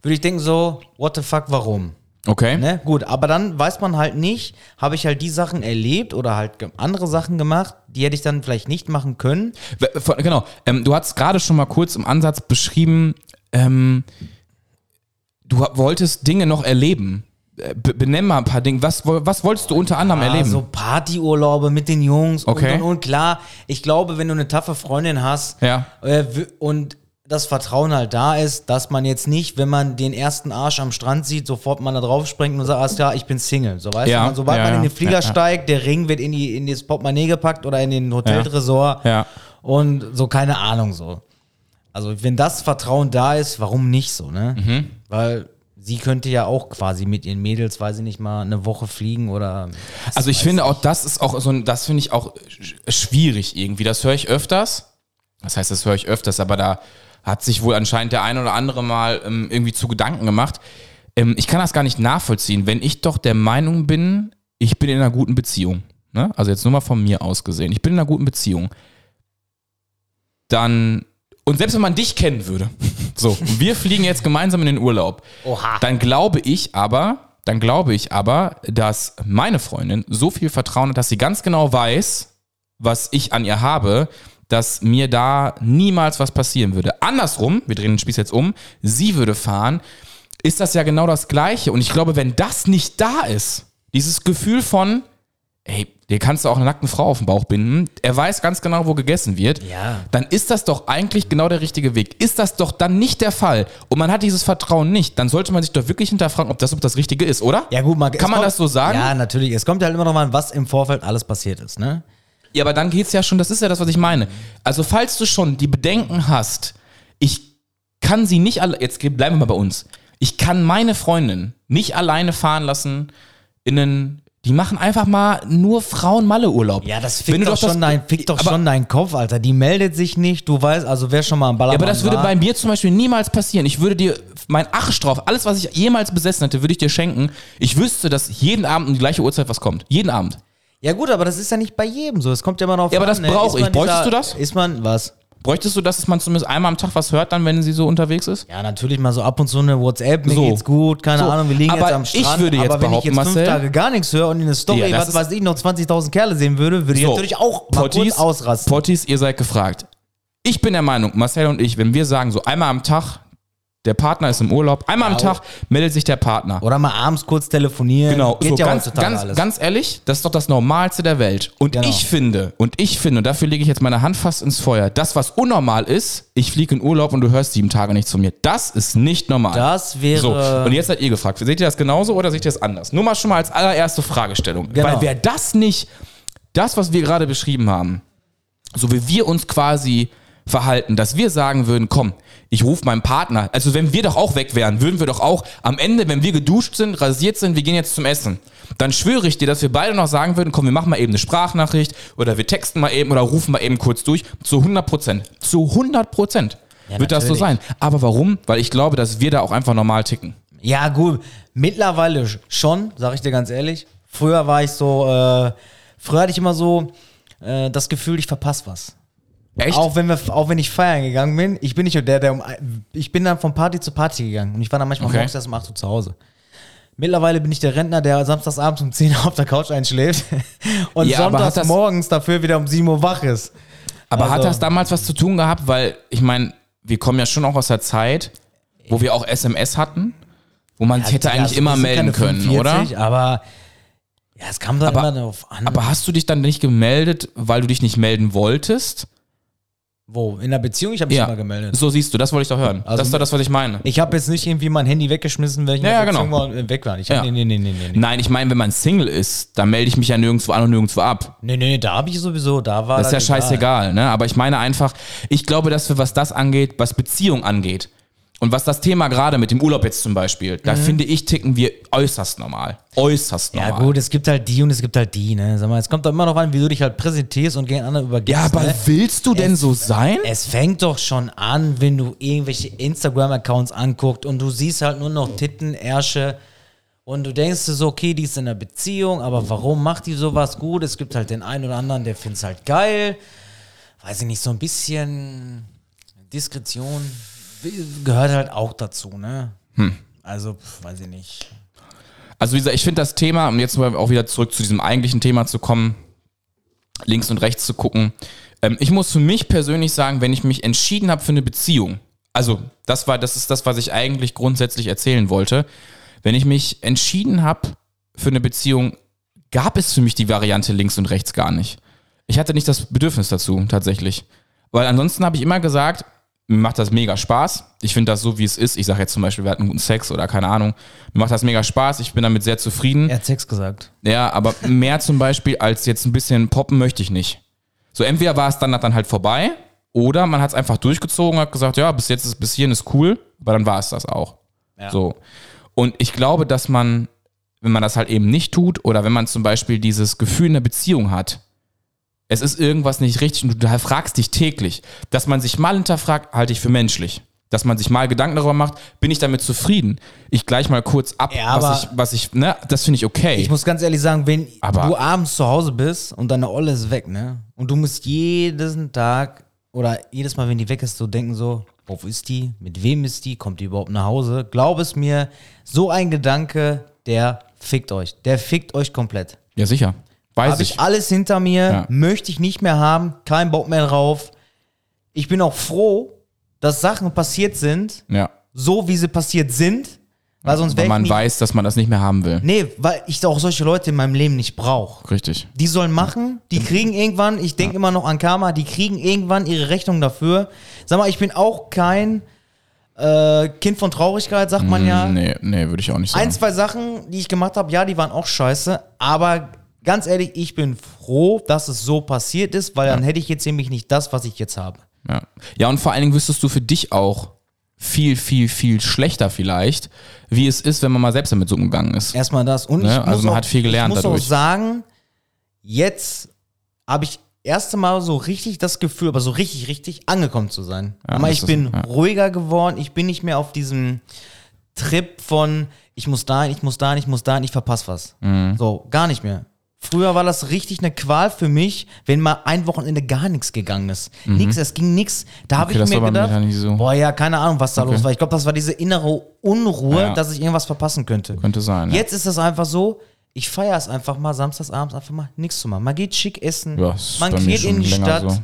würde ich denken so, what the fuck, warum? Okay. Ne? Gut, aber dann weiß man halt nicht, habe ich halt die Sachen erlebt oder halt andere Sachen gemacht, die hätte ich dann vielleicht nicht machen können. Genau, ähm, du hast gerade schon mal kurz im Ansatz beschrieben, ähm, du wolltest Dinge noch erleben. Äh, be- Benenn mal ein paar Dinge. Was, was wolltest du unter anderem erleben? Ah, so Partyurlaube mit den Jungs Okay. und, und, und klar, ich glaube, wenn du eine taffe Freundin hast Ja. äh, und das Vertrauen halt da ist, dass man jetzt nicht, wenn man den ersten Arsch am Strand sieht, sofort mal da drauf springt und sagt, alles klar, ich bin Single. So weißt Ja, du, man, sobald ja, man in ja, den Flieger ja, ja. steigt, der Ring wird in, die, in das Portemonnaie gepackt oder in den Hoteltresor Ja. und so, keine Ahnung so. Also wenn das Vertrauen da ist, warum nicht so, ne? Mhm. Weil sie könnte ja auch quasi mit ihren Mädels, weiß ich nicht mal, eine Woche fliegen oder Also ich finde auch, das ist auch so ein, das finde ich auch sch- schwierig irgendwie. Das höre ich öfters. Das heißt, das höre ich öfters, aber da hat sich wohl anscheinend der ein oder andere mal ähm, irgendwie zu Gedanken gemacht. Ähm, ich kann das gar nicht nachvollziehen, wenn ich doch der Meinung bin, ich bin in einer guten Beziehung. Ne? Also jetzt nur mal von mir aus gesehen. Ich bin in einer guten Beziehung. Dann, und selbst wenn man dich kennen würde, so, wir fliegen jetzt gemeinsam in den Urlaub, Oha. dann glaube ich aber, dann glaube ich aber, dass meine Freundin so viel Vertrauen hat, dass sie ganz genau weiß, was ich an ihr habe, dass mir da niemals was passieren würde. Andersrum, wir drehen den Spieß jetzt um, sie würde fahren, ist das ja genau das Gleiche. Und ich glaube, wenn das nicht da ist, dieses Gefühl von, ey, dir kannst du auch eine nackte Frau auf den Bauch binden, er weiß ganz genau, wo gegessen wird, Ja. dann ist das doch eigentlich genau der richtige Weg. Ist das doch dann nicht der Fall und man hat dieses Vertrauen nicht, dann sollte man sich doch wirklich hinterfragen, ob das, ob das Richtige ist, oder? Ja, gut, man, Kann man kommt- das so sagen? Ja, natürlich. Es kommt ja halt immer noch mal an, was im Vorfeld alles passiert ist, ne? Ja, aber dann geht's ja schon, das ist ja das, was ich meine. Also, falls du schon die Bedenken hast, ich kann sie nicht alle, jetzt bleiben wir mal bei uns. Ich kann meine Freundin nicht alleine fahren lassen in einen, Die machen einfach mal nur Frauen-Malle-Urlaub. Ja, das fickt du doch, schon, dein, fickt doch aber, schon deinen Kopf, Alter. Die meldet sich nicht, du weißt, also wer schon mal am Ballermann Ja, aber das würde war, bei mir zum Beispiel niemals passieren. Ich würde dir mein Arsch drauf, alles, was ich jemals besessen hätte, würde ich dir schenken. Ich wüsste, dass jeden Abend um die gleiche Uhrzeit was kommt. Jeden Abend. Ja gut, aber das ist ja nicht bei jedem so. Es kommt ja immer noch Ja, aber das brauch ich. Bräuchtest du das? Ist man, was? Bräuchtest du das, dass man zumindest einmal am Tag was hört, dann, wenn sie so unterwegs ist? Ja, natürlich mal so ab und zu eine WhatsApp, mir So. geht's gut, keine So. Ahnung, wir liegen Aber jetzt am ich Strand. würde jetzt aber wenn ich jetzt fünf Marcel- Tage gar nichts höre und in eine Story, Ja, was weiß ich, noch 20.000 Kerle sehen würde, würde ich So, natürlich auch mal Potties, kurz ausrasten. Potties, ihr seid gefragt. Ich bin der Meinung, Marcel und ich, wenn wir sagen, so einmal am Tag, der Partner ist im Urlaub, einmal am Tag meldet sich der Partner. Oder mal abends kurz telefonieren. Genau, Geht so ja ganz, heutzutage ganz, alles. ganz ehrlich, das ist doch das Normalste der Welt. Und Genau. ich finde, und ich finde, und dafür lege ich jetzt meine Hand fast ins Feuer, das, was unnormal ist, ich fliege in Urlaub und du hörst sieben Tage nicht zu mir, das ist nicht normal. das wäre. So, und jetzt seid ihr gefragt. Seht ihr das genauso oder seht ihr das anders? Nur mal schon mal als allererste Fragestellung. Genau. Weil wäre das nicht das, was wir gerade beschrieben haben, so wie wir uns quasi verhalten, dass wir sagen würden, komm, ich rufe meinen Partner. Also wenn wir doch auch weg wären, würden wir doch auch am Ende, wenn wir geduscht sind, rasiert sind, wir gehen jetzt zum Essen. Dann schwöre ich dir, dass wir beide noch sagen würden, komm, wir machen mal eben eine Sprachnachricht oder wir texten mal eben oder rufen mal eben kurz durch. Zu 100 Prozent. Zu 100 Prozent wird das so natürlich. sein. Aber warum? Weil ich glaube, dass wir da auch einfach normal ticken. Ja, gut. Mittlerweile schon, sag ich dir ganz ehrlich. Früher war ich so, äh, früher hatte ich immer so äh, das Gefühl, ich verpasse was. Echt? Auch wenn, wir, auch wenn ich feiern gegangen bin, ich bin nicht der, der um, ich bin dann von Party zu Party gegangen und ich war dann manchmal Okay. morgens erst um 8 Uhr zu Hause. Mittlerweile bin ich der Rentner, der samstagsabends um 10 Uhr auf der Couch einschläft und Ja, hat sonntags das- morgens dafür wieder um 7 Uhr wach ist. Aber hat Also- das damals was zu tun gehabt? Weil, ich meine, wir kommen ja schon auch aus der Zeit, wo wir auch SMS hatten, wo man sich hätte Ja, eigentlich es immer melden können, 45, oder? Aber ja, es kam dann Aber- immer darauf an. Aber hast du dich dann nicht gemeldet, weil du dich nicht melden wolltest? Wo? In der Beziehung? Ich habe mich immer gemeldet. So siehst du, das wollte ich doch hören. Also- das ist doch das, was ich meine. Ich habe jetzt nicht irgendwie mein Handy weggeschmissen, wenn ich Ja, in ja, der Beziehung genau. war und weg war. Ich Ja. hab, nee, nee, nee, nee, nee. Nein, ich meine, wenn man Single ist, dann melde ich mich ja nirgendwo an und nirgendwo ab. Nee, nee, da habe ich sowieso, da war Das ist ja egal. scheißegal, ne? Aber ich meine einfach, ich glaube, dass wir, was das angeht, was Beziehung angeht, und was das Thema gerade mit dem Urlaub jetzt zum Beispiel, da finde ich, ticken wir äußerst normal. Äußerst Mhm. Ja normal. gut, es gibt halt die und es gibt halt die, ne? Sag mal, es kommt doch immer noch an, wie du dich halt präsentierst und gegen andere übergibst. Ja, aber ne? willst du denn so sein? Es fängt doch schon an, wenn du irgendwelche Instagram-Accounts anguckst und du siehst halt nur noch Titten, Ärsche und du denkst dir so, okay, die ist in einer Beziehung, aber warum macht die sowas gut? Es gibt halt den einen oder anderen, der findet es halt geil. Weiß ich nicht, so ein bisschen Diskretion gehört halt auch dazu, ne? Hm. Also, pf, weiß ich nicht. Also wie gesagt, ich finde das Thema, um jetzt mal auch wieder zurück zu diesem eigentlichen Thema zu kommen, links und rechts zu gucken. Ähm, ich muss für mich persönlich sagen, wenn ich mich entschieden habe für eine Beziehung, also das war, das ist das, was ich eigentlich grundsätzlich erzählen wollte. Wenn ich mich entschieden habe für eine Beziehung, gab es für mich die Variante links und rechts gar nicht. Ich hatte nicht das Bedürfnis dazu, tatsächlich. Weil ansonsten habe ich immer gesagt, mir macht das mega Spaß. Ich finde das so, wie es ist. Ich sage jetzt zum Beispiel, wir hatten guten Sex oder keine Ahnung. Mir macht das mega Spaß. Ich bin damit sehr zufrieden. Er hat Sex gesagt. Ja, aber mehr zum Beispiel als jetzt ein bisschen poppen möchte ich nicht. So, entweder war es dann, dann halt vorbei oder man hat es einfach durchgezogen, hat gesagt, ja, bis jetzt ist, bis hierhin ist cool, aber dann war es das auch. So. Und ich glaube, dass man, wenn man das halt eben nicht tut oder wenn man zum Beispiel dieses Gefühl in der Beziehung hat, es ist irgendwas nicht richtig und du fragst dich täglich, dass man sich mal hinterfragt, halte ich für menschlich. Dass man sich mal Gedanken darüber macht, bin ich damit zufrieden? Ich gleich mal kurz ab, Ja, was ich, was ich, ne, das finde ich okay. Ich muss ganz ehrlich sagen, wenn Aber- du abends zu Hause bist und deine Olle ist weg, ne? Und du musst jeden Tag oder jedes Mal, wenn die weg ist, so denken so, wo ist die? Mit wem ist die? Kommt die überhaupt nach Hause? Glaub es mir, so ein Gedanke, der fickt euch. Der fickt euch komplett. Ja, sicher. Weiß Habe ich. ich alles hinter mir, Ja. möchte ich nicht mehr haben, kein Bock mehr drauf. Ich bin auch froh, dass Sachen passiert sind, Ja. so wie sie passiert sind, weil sonst Weil man weiß, dass man das nicht mehr haben will. Nee, weil ich auch solche Leute in meinem Leben nicht brauche. Richtig. Die sollen machen, die kriegen irgendwann, ich denke immer noch an Karma, die kriegen irgendwann ihre Rechnung dafür. Sag mal, ich bin auch kein äh, Kind von Traurigkeit, sagt man ja. Nee, nee, würde ich auch nicht sagen. Ein, zwei Sachen, die ich gemacht habe, ja, die waren auch scheiße, aber ganz ehrlich, ich bin froh, dass es so passiert ist, weil dann hätte ich jetzt nämlich nicht das, was ich jetzt habe. Ja. ja, und vor allen Dingen wüsstest du für dich auch, viel, viel, viel schlechter vielleicht, wie es ist, wenn man mal selbst damit so umgegangen ist. Erstmal das. Und Ne? ich Also man auch, hat viel gelernt ich muss dadurch. auch sagen, jetzt habe ich erste Mal so richtig das Gefühl, aber so richtig, richtig angekommen zu sein. Ja, aber ich bin ja. ruhiger geworden. Ich bin nicht mehr auf diesem Trip von ich muss dahin, ich muss dahin, ich muss dahin, ich verpasse was. Mhm. So, gar nicht mehr. Früher war das richtig eine Qual für mich, wenn mal ein Wochenende gar nichts gegangen ist. Nix, es ging nix. Da habe Mhm. Okay, das ich mir mir gedacht, nicht so. boah ja, keine Ahnung, was da Okay. los war. Ich glaube, das war diese innere Unruhe, Ja. dass ich irgendwas verpassen könnte. Könnte sein. Ja. Jetzt ist es einfach so, ich feiere es einfach mal samstagsabends einfach mal nichts zu machen. Man geht schick essen, Ja, man mir geht in die Stadt so.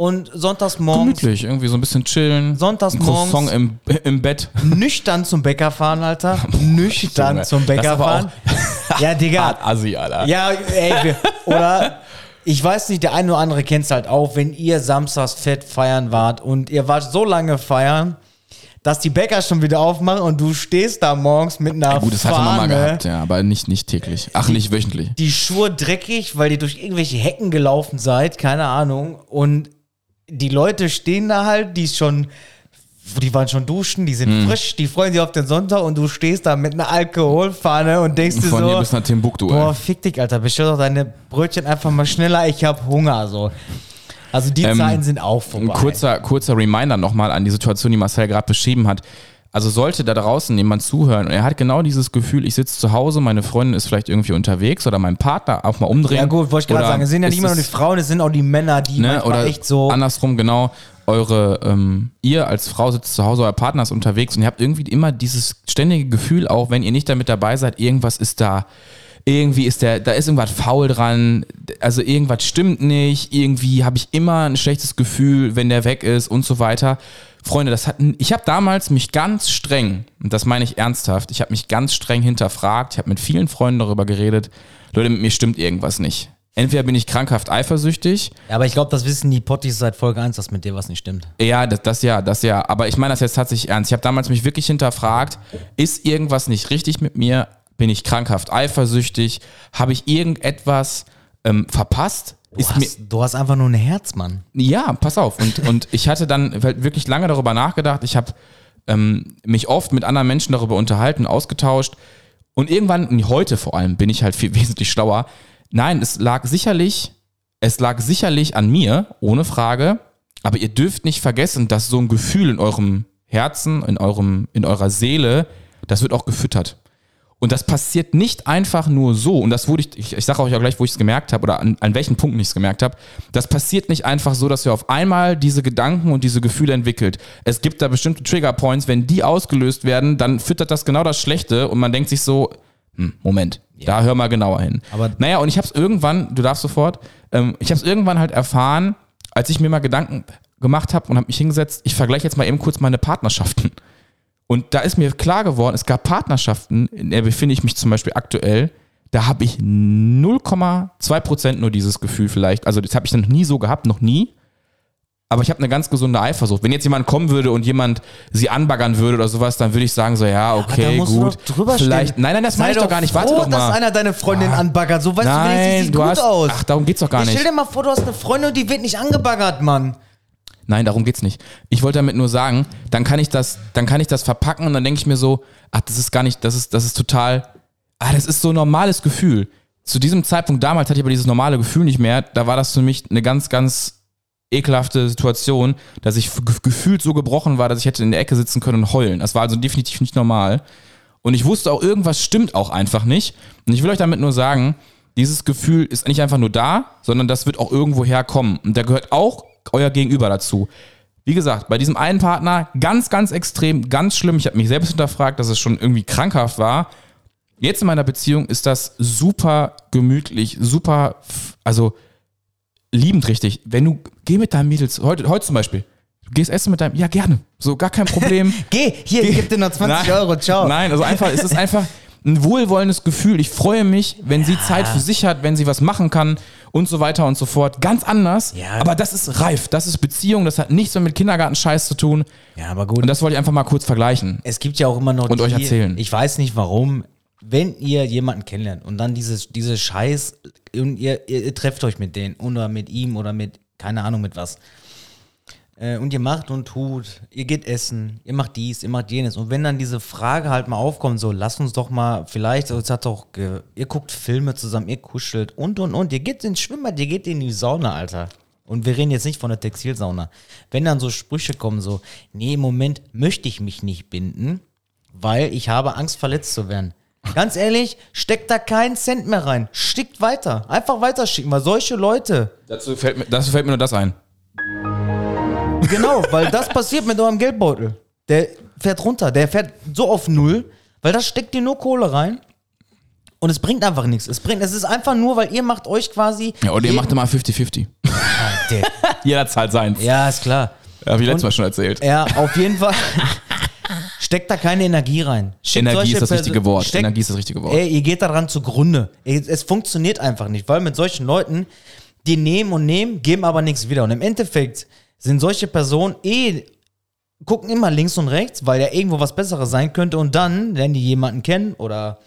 Und sonntags morgens Gemütlich, irgendwie so ein bisschen chillen. Sonntags morgens- im, im Bett. nüchtern zum Bäcker fahren, Alter. Nüchtern zum Bäcker fahren. Ja, Digga. Assi, Alter. Ja, ey, wir, oder ich weiß nicht, der eine oder andere kennt es halt auch, wenn ihr samstags fett feiern wart und ihr wart so lange feiern, dass die Bäcker schon wieder aufmachen und du stehst da morgens mit einer Ja, gut, das hatte man mal gehabt, ja, aber nicht, nicht täglich. Ach, nicht wöchentlich. die Schuhe dreckig, weil ihr durch irgendwelche Hecken gelaufen seid, keine Ahnung. Und die Leute stehen da halt, die schon, die waren schon duschen, die sind frisch, die freuen sich auf den Sonntag und du stehst da mit einer Alkoholfahne und denkst dir Von hier so, bis nach Timbuktu, boah, ey. fick dich, Alter, bestell doch deine Brötchen einfach mal schneller, ich hab Hunger, so. Also die Ähm, Zeiten sind auch Ein vorbei. kurzer, kurzer Reminder nochmal an die Situation, die Marcel gerade beschrieben hat. Also sollte da draußen jemand zuhören und er hat genau dieses Gefühl, ich sitze zu Hause, meine Freundin ist vielleicht irgendwie unterwegs oder mein Partner auch mal umdrehen. ja gut, wollte ich gerade sagen, es sind ja nicht immer nur die Frauen, es sind auch die Männer, die ne, oder echt so... andersrum genau eure ähm, ihr als Frau sitzt zu Hause euer Partner ist unterwegs und ihr habt irgendwie immer dieses ständige Gefühl auch wenn ihr nicht damit dabei seid irgendwas ist da irgendwie ist der da ist irgendwas faul dran also irgendwas stimmt nicht irgendwie habe ich immer ein schlechtes Gefühl wenn der weg ist und so weiter Freunde das hat ich habe damals mich ganz streng und das meine ich ernsthaft ich habe mich ganz streng hinterfragt ich habe mit vielen Freunden darüber geredet Leute mit mir stimmt irgendwas nicht Entweder bin ich krankhaft eifersüchtig, Ja, aber ich glaube, das wissen die Potties seit Folge 1, dass mit dir was nicht stimmt. ja, das, das ja, das ja. Aber ich meine das jetzt tatsächlich ernst. Ich habe damals mich wirklich hinterfragt, ist irgendwas nicht richtig mit mir? Bin ich krankhaft eifersüchtig? Habe ich irgendetwas ähm, verpasst? Du Ist mir, hast, du hast einfach nur ein Herz, Mann. ja, pass auf. Und, und ich hatte dann halt wirklich lange darüber nachgedacht. Ich habe ähm, mich oft mit anderen Menschen darüber unterhalten, ausgetauscht. Und irgendwann, und heute vor allem, bin ich halt viel wesentlich schlauer. Nein, es lag sicherlich, es lag sicherlich an mir, ohne Frage. Aber ihr dürft nicht vergessen, dass so ein Gefühl in eurem Herzen, in eurem, in eurer Seele, das wird auch gefüttert. Und das passiert nicht einfach nur so. Und das wurde ich, ich, ich sage euch auch gleich, wo ich es gemerkt habe oder an, an welchen Punkten ich es gemerkt habe. Das passiert nicht einfach so, dass ihr auf einmal diese Gedanken und diese Gefühle entwickelt. Es gibt da bestimmte Triggerpoints, wenn die ausgelöst werden, dann füttert das genau das Schlechte und man denkt sich so, hm, Moment, da hör mal genauer hin. Aber- naja, und ich habe es irgendwann, du darfst sofort, ähm, ich habe es irgendwann halt erfahren, als ich mir mal Gedanken gemacht habe und habe mich hingesetzt, ich vergleiche jetzt mal eben kurz meine Partnerschaften. Und da ist mir klar geworden, es gab Partnerschaften, in der befinde ich mich zum Beispiel aktuell, da habe ich 0,2% nur dieses Gefühl vielleicht. Also das habe ich noch nie so gehabt, noch nie. Aber ich habe eine ganz gesunde Eifersucht. Wenn jetzt jemand kommen würde und jemand sie anbaggern würde oder sowas, dann würde ich sagen so, ja, okay, gut. vielleicht, nein, nein, das meine ich doch gar nicht. Warte froh, doch mal. dass einer deine Freundin anbaggert. So weißt du, wenigstens nein, sieht du gut hast, aus. ach, darum geht's doch gar nicht. Stell dir mal vor, du hast eine Freundin und die wird nicht angebaggert, Mann. Nein, darum geht's nicht. Ich wollte damit nur sagen, dann kann ich das, dann kann ich das verpacken und dann denke ich mir so, ach, das ist gar nicht, das ist, das ist total, ah, das ist so ein normales Gefühl. Zu diesem Zeitpunkt damals hatte ich aber dieses normale Gefühl nicht mehr. Da war das für mich eine ganz, ganz ekelhafte Situation, dass ich ge- gefühlt so gebrochen war, dass ich hätte in der Ecke sitzen können und heulen. Das war also definitiv nicht normal. Und ich wusste auch, irgendwas stimmt auch einfach nicht. Und ich will euch damit nur sagen, dieses Gefühl ist nicht einfach nur da, sondern das wird auch irgendwo herkommen. Und da gehört auch euer Gegenüber dazu. Wie gesagt, bei diesem einen Partner ganz, ganz extrem, ganz schlimm. Ich habe mich selbst hinterfragt, dass es schon irgendwie krankhaft war. Jetzt in meiner Beziehung ist das super gemütlich, super, also liebend richtig. Wenn du, geh mit deinen Mädels, heute, heute zum Beispiel, du gehst essen mit deinem, ja gerne, so gar kein Problem. Geh, hier, ich geb dir noch 20 Nein. Euro, ciao. Nein, also einfach, es ist einfach ein wohlwollendes Gefühl. Ich freue mich, wenn sie Zeit für sich hat, wenn sie was machen kann und so weiter und so fort. Ganz anders. Ja. Aber das ist reif. Das ist Beziehung. Das hat nichts mehr mit Kindergartenscheiß zu tun. Ja, aber gut. Und das wollte ich einfach mal kurz vergleichen. es gibt ja auch immer noch Und euch erzählen. Ich weiß nicht warum, wenn ihr jemanden kennenlernt und dann dieses, diese Scheiß und ihr, ihr, ihr trefft euch mit denen oder mit ihm oder mit, keine Ahnung mit was. Äh, und ihr macht und tut, ihr geht essen, ihr macht dies, ihr macht jenes. Und wenn dann diese Frage halt mal aufkommt, so, lasst uns doch mal vielleicht, es hat doch, ihr guckt Filme zusammen, ihr kuschelt und und und, ihr geht ins Schwimmbad, ihr geht in die Sauna, Alter. Und wir reden jetzt nicht von der Textilsauna. Wenn dann so Sprüche kommen, so, nee, im Moment möchte ich mich nicht binden, weil ich habe Angst, verletzt zu werden. Ganz ehrlich, steckt da keinen Cent mehr rein. Schickt weiter. Einfach weiterschicken, weil solche Leute, Dazu fällt, mir, dazu fällt mir nur das ein. Genau, weil das passiert mit eurem Geldbeutel. Der fährt runter, der fährt so auf Null, weil da steckt ihr nur Kohle rein. Und es bringt einfach nichts. Es bringt, es ist einfach nur, weil ihr macht euch quasi. Ja, oder ihr macht immer 50-50. Der- Jeder zahlt seins. Ja, ist klar. Habe ich letztes Mal schon erzählt. Ja, auf jeden Fall. Steckt da keine Energie rein. Schickt Energie ist das Perso- richtige Wort. Steckt, Energie ist das richtige Wort. Ey, ihr geht daran zugrunde. Ey, Es funktioniert einfach nicht, weil mit solchen Leuten, die nehmen und nehmen, geben aber nichts wieder. Und im Endeffekt sind solche Personen eh, gucken immer links und rechts, weil ja irgendwo was Besseres sein könnte. Und dann, wenn die jemanden kennen oder.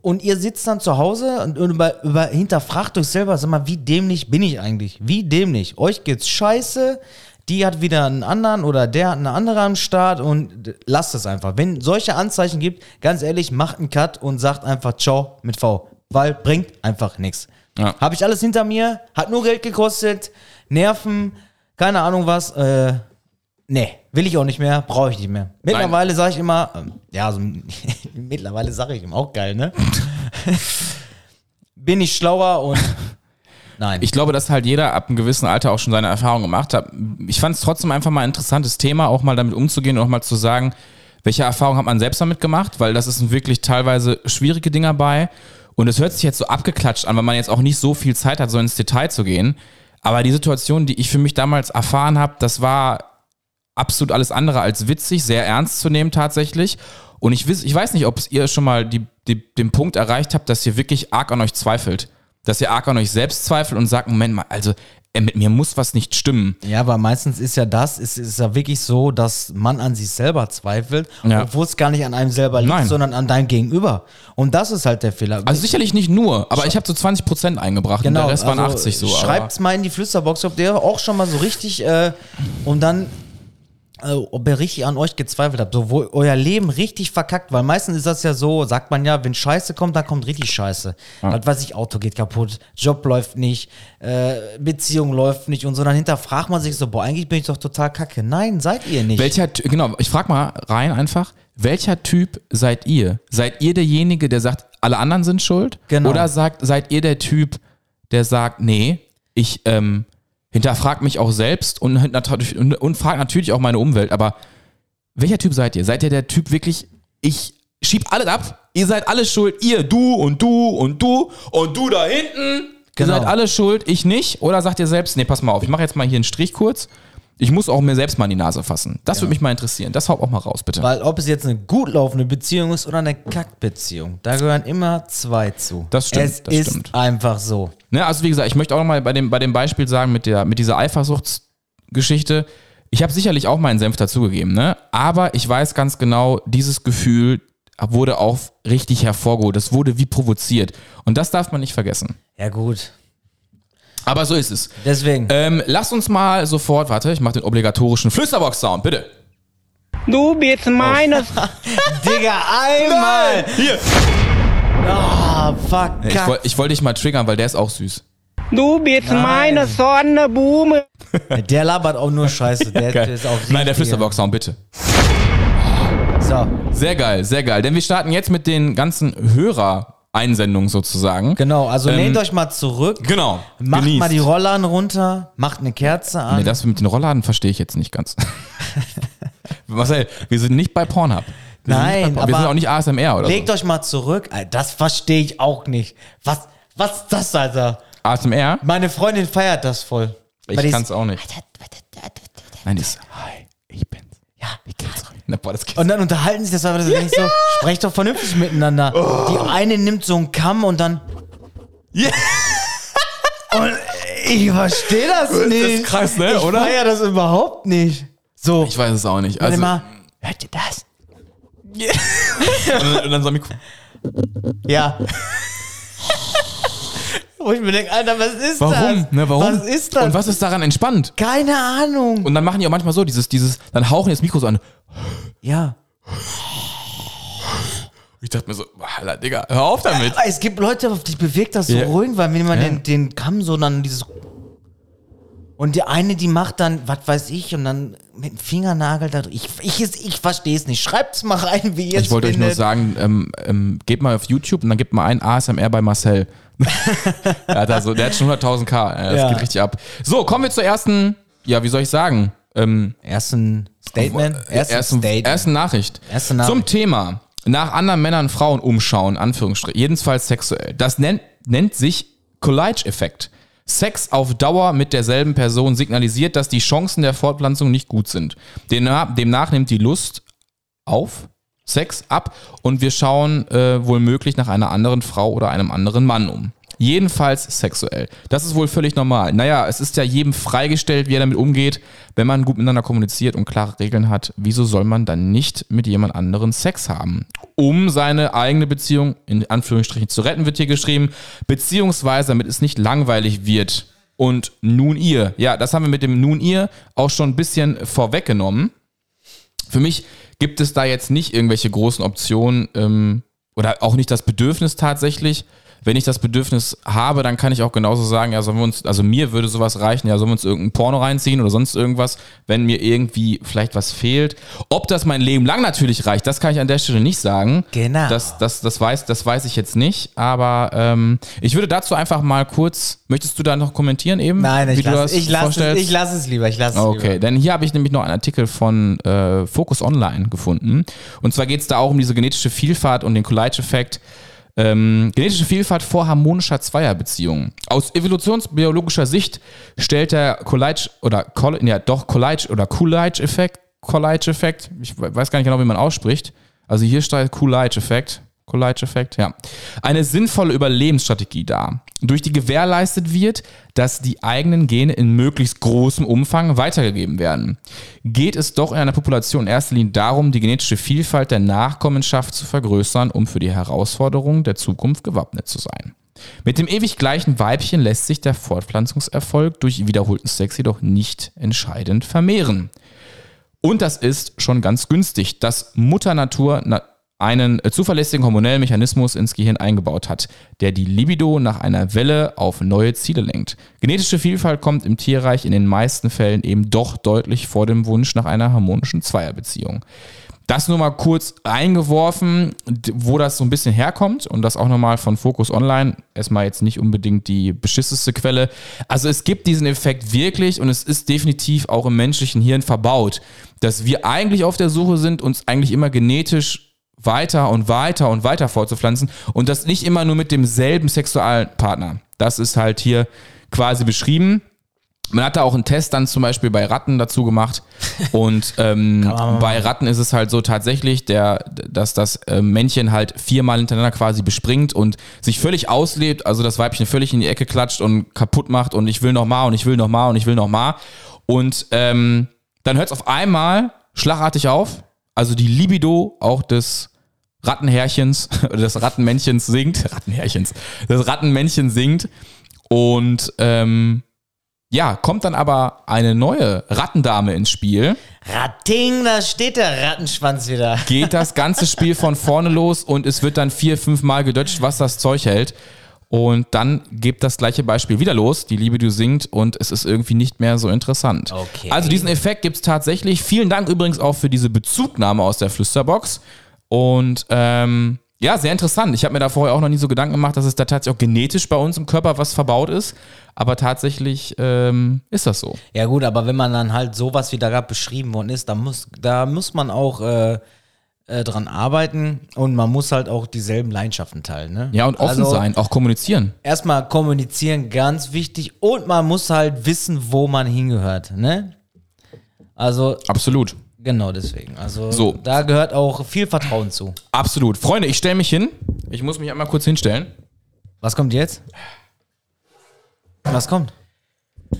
Und ihr sitzt dann zu Hause und über, über, hinterfragt euch selber, sag mal, wie dämlich bin ich eigentlich? Wie dämlich? Euch geht's scheiße, die hat wieder einen anderen oder der hat eine andere am Start und lasst es einfach. Wenn solche Anzeichen gibt, ganz ehrlich, macht einen Cut und sagt einfach Ciao mit V. Weil bringt einfach nichts. Ja. Habe ich alles hinter mir, hat nur Geld gekostet, Nerven, keine Ahnung was, äh, nee, will ich auch nicht mehr, brauche ich nicht mehr. Mittlerweile sage ich immer, ähm, ja, so, mittlerweile sage ich ihm auch geil, ne? Bin ich schlauer und nein. Ich glaube, dass halt jeder ab einem gewissen Alter auch schon seine Erfahrungen gemacht hat. Ich fand es trotzdem einfach mal ein interessantes Thema, auch mal damit umzugehen und auch mal zu sagen, welche Erfahrungen hat man selbst damit gemacht, weil das sind wirklich teilweise schwierige Dinge bei. Und es hört sich jetzt so abgeklatscht an, weil man jetzt auch nicht so viel Zeit hat, so ins Detail zu gehen. Aber die Situation, die ich für mich damals erfahren habe, das war absolut alles andere als witzig, sehr ernst zu nehmen tatsächlich. Und ich, wiss, ich weiß nicht, ob ihr schon mal die, die, den Punkt erreicht habt, dass ihr wirklich arg an euch zweifelt. Dass ihr arg an euch selbst zweifelt und sagt, Moment mal, also äh, mit mir muss was nicht stimmen. ja, aber meistens ist ja das, ist, ist ja wirklich so, dass man an sich selber zweifelt, Ja. obwohl es gar nicht an einem selber liegt, Nein. sondern an deinem Gegenüber. Und das ist halt der Fehler. Also sicherlich nicht nur, aber ich habe so 20% eingebracht und der Rest waren 80 so. Genau, Schreibt's mal in die Flüsterbox, ob der auch schon mal so richtig äh, und dann ob ihr richtig an euch gezweifelt habt, so wo euer Leben richtig verkackt, weil meistens ist das ja so, sagt man ja, wenn Scheiße kommt, dann kommt richtig Scheiße. Was weiß ich, Auto geht kaputt, Job läuft nicht, äh, Beziehung läuft nicht und so, dann hinterfragt man sich so, boah, eigentlich bin ich doch total kacke. Nein, seid ihr nicht. Welcher, genau, ich frage mal rein einfach, welcher Typ seid ihr? Seid ihr derjenige, der sagt, alle anderen sind schuld? Genau. Oder sagt, seid ihr der Typ, der sagt, nee, ich ähm, hinterfrag mich auch selbst und, und, und frag natürlich auch meine Umwelt, aber welcher Typ seid ihr? Seid ihr der Typ wirklich, ich schieb alles ab, ihr seid alle schuld, ihr, du und du und du und du da hinten, Genau. ihr seid alle schuld, ich nicht? Oder sagt ihr selbst, nee, pass mal auf, ich mache jetzt mal hier einen Strich kurz, ich muss auch mir selbst mal in die Nase fassen. Das würde mich mal interessieren. Das haut auch mal raus, bitte. Weil ob es jetzt eine gut laufende Beziehung ist oder eine Kackbeziehung, da gehören immer zwei zu. Das stimmt, Es das ist stimmt. einfach so. Ne, also wie gesagt, ich möchte auch noch mal bei dem, bei dem Beispiel sagen, mit, der, mit dieser Eifersuchtsgeschichte, ich habe sicherlich auch meinen Senf dazugegeben, ne? aber ich weiß ganz genau, dieses Gefühl wurde auch richtig hervorgeholt. Das wurde wie provoziert. Und das darf man nicht vergessen. Ja gut. Aber so ist es. Deswegen. Ähm, lass uns mal sofort, warte, ich mache den obligatorischen Flüsterbox-Sound, bitte. Du bist meine Digga, einmal! Hier. Ah, fuck. Ich wollte ich wollt dich mal triggern, weil der ist auch süß. Du bist meine Sonnenblume. Der labert auch nur Scheiße. Der, Geil. ist auch Nein, der Flüsterbox-Sound, bitte. So, Sehr geil, sehr geil. Denn wir starten jetzt mit den ganzen Hörer-Einsendungen sozusagen. genau. Also Ähm, lehnt euch mal zurück. Genau. Macht Genießt. mal die Rollladen runter. Macht eine Kerze an. Nee, das mit den Rollladen verstehe ich jetzt nicht ganz. Marcel, wir sind nicht bei Pornhub. Wir sind Nein, nicht bei, wir aber sind auch nicht ASMR oder Legt euch mal zurück. Das verstehe ich auch nicht. Was, was ist das, Alter? so. ASMR? Meine Freundin feiert das voll. Ich kann es auch nicht. Nein, ist, hi, ich bin's. Ja, wie geht's euch? Na, boah, das geht's. Und dann unterhalten sich das aber, das ja, so, sprecht doch vernünftig miteinander. Die eine nimmt so einen Kamm und dann. Ja. Und ich verstehe das nicht. ist krass, ne, ich oder? feier das überhaupt nicht. So, Ich weiß es auch nicht. Also, mal. Hört ihr das? und, dann- und dann so ein Mikro. Ja. Wo ich mir denke, Alter, was ist Warum? das? Ne, warum? Was ist das? Und was ist daran entspannt? Keine Ahnung. Und dann machen die auch manchmal so, dieses, dieses, dann hauchen die das Mikro so an. ja. Ich dachte mir so, Alter, Digga, hör auf damit. Es gibt Leute, auf die bewegt das so Ja. ruhig, weil wenn man Ja. den, den Kamm so dann dieses. Und die eine, die macht dann, was weiß ich, und dann mit dem Fingernagel da Ich, ich, ich verstehe es nicht. Schreibt's mal rein, wie ihr es Ich wollte euch nur findet. sagen, ähm, ähm, gebt mal auf YouTube und dann gebt mal ein ASMR bei Marcel. der, hat also, der hat schon 100.000 K. äh, Das Ja. geht richtig ab. So, kommen wir zur ersten, ja, wie soll ich sagen? Ähm, Ersten Statement. Ersten, ersten, Statement. ersten Nachricht. Erste Nachricht. Zum Thema nach anderen Männern, Frauen umschauen, Anführungsstrichen, jedenfalls sexuell. Das nennt, nennt sich Collage-Effekt. Sex auf Dauer mit derselben Person signalisiert, dass die Chancen der Fortpflanzung nicht gut sind. Demnach, nimmt die Lust auf Sex ab und wir schauen äh, wohl möglich nach einer anderen Frau oder einem anderen Mann um. Jedenfalls sexuell. Das ist wohl völlig normal. Naja, es ist ja jedem freigestellt, wie er damit umgeht. Wenn man gut miteinander kommuniziert und klare Regeln hat, wieso soll man dann nicht mit jemand anderen Sex haben? Um seine eigene Beziehung in Anführungsstrichen zu retten, wird hier geschrieben, beziehungsweise damit es nicht langweilig wird. Und nun ihr. Ja, das haben wir mit dem nun ihr auch schon ein bisschen vorweggenommen. Für mich gibt es da jetzt nicht irgendwelche großen Optionen ähm, oder auch nicht das Bedürfnis tatsächlich. Wenn ich das Bedürfnis habe, dann kann ich auch genauso sagen, ja, sollen wir uns, also mir würde sowas reichen, ja, sollen wir uns irgendein Porno reinziehen oder sonst irgendwas, wenn mir irgendwie vielleicht was fehlt. Ob das mein Leben lang natürlich reicht, das kann ich an der Stelle nicht sagen. Genau. Das, das, das, weiß, das weiß ich jetzt nicht, aber ähm, ich würde dazu einfach mal kurz, möchtest du da noch kommentieren eben? Nein, ich lasse ich lass es, ich lass es lieber. Ich lass es Okay, lieber. denn hier habe ich nämlich noch einen Artikel von äh, Focus Online gefunden. Und zwar geht es da auch um diese genetische Vielfalt und den Collage-Effekt. Ähm, genetische Vielfalt vor harmonischer Zweierbeziehungen. Aus evolutionsbiologischer Sicht stellt der Collage oder Coll ja doch Collage oder Coolidge-Effekt, Collage-Effekt, ich we- weiß gar nicht genau, wie man ausspricht. Also hier steht Coolidge-Effekt. Collage-Effekt, ja. Eine sinnvolle Überlebensstrategie dar, durch die gewährleistet wird, dass die eigenen Gene in möglichst großem Umfang weitergegeben werden. Geht es doch in einer Population in erster Linie darum, die genetische Vielfalt der Nachkommenschaft zu vergrößern, um für die Herausforderungen der Zukunft gewappnet zu sein. Mit dem ewig gleichen Weibchen lässt sich der Fortpflanzungserfolg durch wiederholten Sex jedoch nicht entscheidend vermehren. Und das ist schon ganz günstig, dass Mutter Natur na einen zuverlässigen hormonellen Mechanismus ins Gehirn eingebaut hat, der die Libido nach einer Welle auf neue Ziele lenkt. Genetische Vielfalt kommt im Tierreich in den meisten Fällen eben doch deutlich vor dem Wunsch nach einer harmonischen Zweierbeziehung. Das nur mal kurz eingeworfen, wo das so ein bisschen herkommt und das auch nochmal von Focus Online. Erstmal jetzt nicht unbedingt die beschisseste Quelle. Also es gibt diesen Effekt wirklich und es ist definitiv auch im menschlichen Hirn verbaut, dass wir eigentlich auf der Suche sind, uns eigentlich immer genetisch weiter und weiter und weiter fortzupflanzen und das nicht immer nur mit demselben Sexualpartner. Das ist halt hier quasi beschrieben. Man hat da auch einen Test dann zum Beispiel bei Ratten dazu gemacht. Und ähm, bei Ratten ist es halt so tatsächlich, der, dass das äh, Männchen halt viermal hintereinander quasi bespringt und sich völlig auslebt, also das Weibchen völlig in die Ecke klatscht und kaputt macht und ich will noch mal und ich will noch mal und ich will noch mal. Und ähm, dann hört es auf einmal schlagartig auf. Also die Libido auch des Rattenherrchens oder des Rattenmännchens singt. Rattenherrchens. Das Rattenmännchen singt. Und ähm, ja, kommt dann aber eine neue Rattendame ins Spiel, Ratting, da steht der Rattenschwanz wieder. geht das ganze Spiel von vorne los und es wird dann vier, fünf Mal gedötscht, was das Zeug hält. Und dann geht das gleiche Beispiel wieder los, die Liebe, du singt und es ist irgendwie nicht mehr so interessant. Okay. Also diesen Effekt gibt es tatsächlich. Vielen Dank übrigens auch für diese Bezugnahme aus der Flüsterbox. Und ähm, ja, sehr interessant. Ich habe mir da vorher auch noch nie so Gedanken gemacht, dass es da tatsächlich auch genetisch bei uns im Körper was verbaut ist. Aber tatsächlich ähm, ist das so. Ja gut, aber wenn man dann halt sowas wie da gerade beschrieben worden ist, da muss, da muss man auch äh, äh, dran arbeiten und man muss halt auch dieselben Leidenschaften teilen. Ne? Ja, und offen Also, sein, auch kommunizieren. Erstmal kommunizieren, ganz wichtig. Und man muss halt wissen, wo man hingehört. Ne? Also, Absolut. Genau deswegen. Also, So. da gehört auch viel Vertrauen zu. Absolut. Freunde, ich stelle mich hin. Ich muss mich einmal kurz hinstellen. Was kommt jetzt? Was kommt?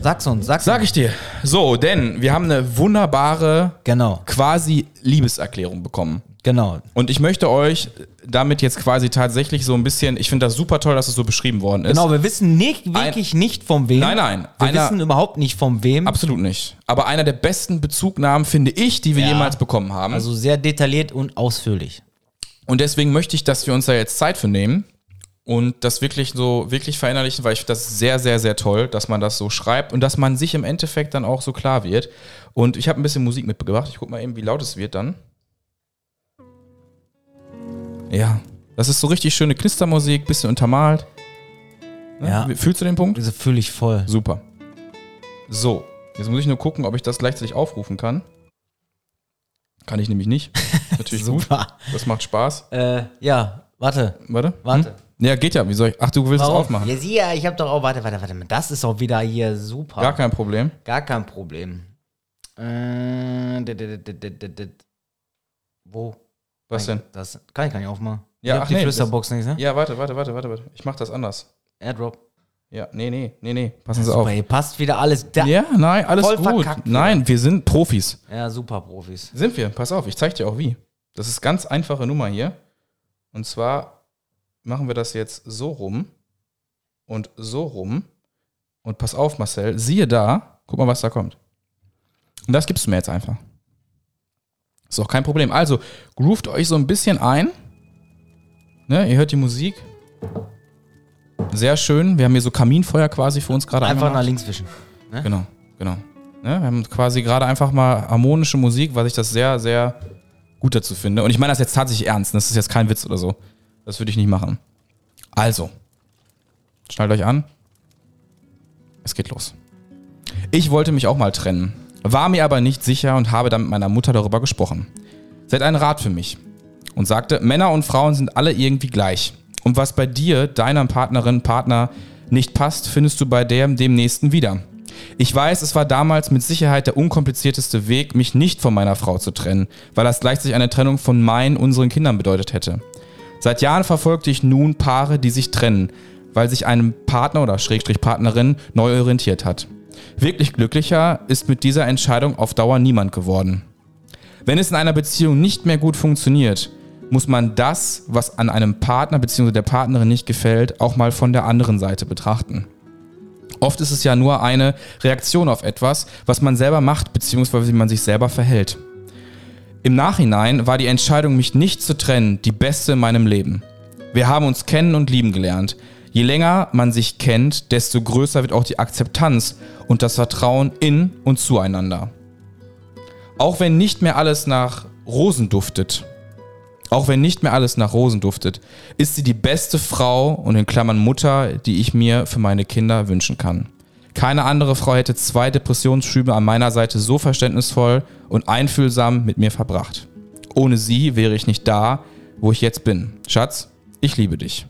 Sag's uns, sag's Sag uns. ich dir. So, denn wir haben eine wunderbare Genau. quasi Liebeserklärung bekommen. Genau. Und ich möchte euch damit jetzt quasi tatsächlich so ein bisschen, ich finde das super toll, dass es so beschrieben worden ist. Genau, wir wissen nicht, wirklich nicht von wem. Nein, nein, Wir einer- wissen überhaupt nicht von wem. Absolut nicht. Aber einer der besten Bezugnahmen, finde ich, die wir Ja. jemals bekommen haben. Also sehr detailliert und ausführlich. Und deswegen möchte ich, dass wir uns da jetzt Zeit für nehmen und das wirklich so wirklich verinnerlichen, weil ich finde das sehr, sehr, sehr toll, dass man das so schreibt und dass man sich im Endeffekt dann auch so klar wird. Und ich habe ein bisschen Musik mitgebracht. Ich gucke mal eben, wie laut es wird dann. Ja, das ist so richtig schöne Knistermusik, bisschen untermalt. Ne? Ja. Fühlst du den Punkt? Diese fühle ich voll. Super. So, jetzt muss ich nur gucken, ob ich das gleichzeitig aufrufen kann. Kann ich nämlich nicht. Natürlich gut. Super. Das macht Spaß. Äh, ja, warte. Warte. Warte. Hm? Ja, geht ja. Wie soll ich? Ach, du willst es Warum? aufmachen. Ja, sieh ja, ich habe doch auch, warte, warte, warte. Das ist auch wieder hier super. Gar kein Problem. Gar kein Problem. Äh, dit, dit, dit. Wo? Was Nein, denn? Das kann ich gar nicht aufmachen. Ja, ich ach die nee, Flüsterbox nicht, ne? Ja, warte, warte, warte, warte, warte. Ich mach das anders. Airdrop. Ja, nee, nee, nee, nee. Passen Sie auf. ey, passt wieder alles da. Ja, nein, alles Voll gut. Nein, wir sind Profis. Ja, super Profis. Sind wir. Pass auf, ich zeig dir auch wie. Das ist ganz einfache Nummer hier. Und zwar machen wir das jetzt so rum und so rum. Und pass auf, Marcel, siehe da, guck mal, was da kommt. Und das gibst du mir jetzt einfach. Ist auch kein Problem. Also, groovt euch so ein bisschen ein. Ne, ihr hört die Musik. Sehr schön. Wir haben hier so Kaminfeuer quasi für uns gerade Einfach nach links wischen. Genau, genau. Ne, wir haben quasi gerade einfach mal harmonische Musik, weil ich das sehr, sehr gut dazu finde. Und ich meine das jetzt tatsächlich ernst. Das ist jetzt kein Witz oder so. Das würde ich nicht machen. Also, schnallt euch an. Es geht los. Ich wollte mich auch mal trennen, war mir aber nicht sicher und habe dann mit meiner Mutter darüber gesprochen. Sie hat einen Rat für mich und sagte, Männer und Frauen sind alle irgendwie gleich. Und was bei dir, deiner Partnerin, Partner nicht passt, findest du bei dem, dem nächsten wieder. Ich weiß, es war damals mit Sicherheit der unkomplizierteste Weg, mich nicht von meiner Frau zu trennen, weil das gleichzeitig eine Trennung von meinen, unseren Kindern bedeutet hätte. Seit Jahren verfolgte ich nun Paare, die sich trennen, weil sich einem Partner oder Schrägstrich Partnerin neu orientiert hat. Wirklich glücklicher ist mit dieser Entscheidung auf Dauer niemand geworden. Wenn es in einer Beziehung nicht mehr gut funktioniert, muss man das, was an einem Partner bzw. der Partnerin nicht gefällt, auch mal von der anderen Seite betrachten. Oft ist es ja nur eine Reaktion auf etwas, was man selber macht bzw. wie man sich selber verhält. Im Nachhinein war die Entscheidung, mich nicht zu trennen, die beste in meinem Leben. Wir haben uns kennen und lieben gelernt. Je länger man sich kennt, desto größer wird auch die Akzeptanz und das Vertrauen in und zueinander. Auch wenn nicht mehr alles nach Rosen duftet, auch wenn nicht mehr alles nach Rosen duftet, ist sie die beste Frau und in Klammern Mutter, die ich mir für meine Kinder wünschen kann. Keine andere Frau hätte zwei Depressionsschübe an meiner Seite so verständnisvoll und einfühlsam mit mir verbracht. Ohne sie wäre ich nicht da, wo ich jetzt bin. Schatz, ich liebe dich.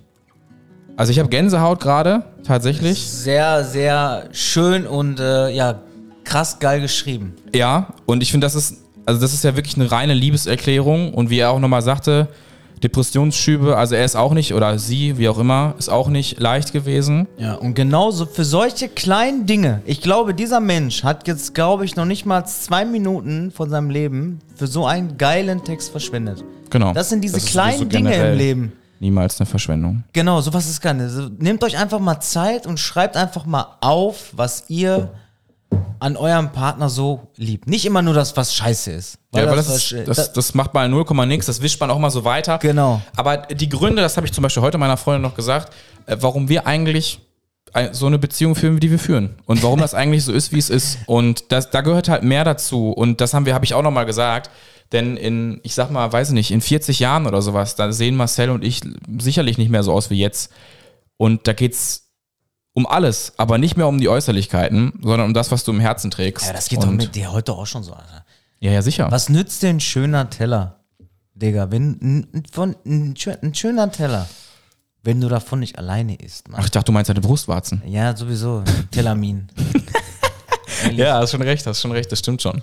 Also ich habe Gänsehaut gerade, tatsächlich. Sehr, sehr schön und äh, ja, krass geil geschrieben. Ja, und ich finde, das ist, also das ist ja wirklich eine reine Liebeserklärung. Und wie er auch nochmal sagte, Depressionsschübe, also er ist auch nicht, oder sie, wie auch immer, ist auch nicht leicht gewesen. Ja, und genauso für solche kleinen Dinge. Ich glaube, dieser Mensch hat jetzt, glaube ich, noch nicht mal zwei Minuten von seinem Leben für so einen geilen Text verschwendet. Genau. Das sind diese ist kleinen sowieso Dinge im Leben. Niemals eine Verschwendung. Genau, sowas ist gar nicht. Also, nehmt euch einfach mal Zeit und schreibt einfach mal auf, was ihr an eurem Partner so liebt. Nicht immer nur das, was scheiße ist. Ja, aber das, was- ist, das, das macht mal 0, nix, das wischt man auch mal so weiter. Genau. Aber die Gründe, das habe ich zum Beispiel heute meiner Freundin noch gesagt, äh, warum wir eigentlich ein- so eine Beziehung führen, wie die wir führen. Und warum das eigentlich so ist, wie es ist. Und das, da gehört halt mehr dazu. Und das haben wir, habe ich auch nochmal gesagt. Denn in, ich sag mal, weiß ich nicht, in 40 Jahren oder sowas, da sehen Marcel und ich sicherlich nicht mehr so aus wie jetzt. Und da geht's um alles, aber nicht mehr um die Äußerlichkeiten, sondern um das, was du im Herzen trägst. ja, das geht und, doch mit dir heute auch schon so, Alter. Ja, ja, sicher. Was nützt dir ein schöner Teller, Digga? Wenn, von, ein, schö- ein schöner Teller, wenn du davon nicht alleine isst, Mann. Ach, ich dachte, du meinst deine Brustwarzen. Ja, sowieso. Tellamin. Ja, hast schon recht, hast schon recht, das stimmt schon.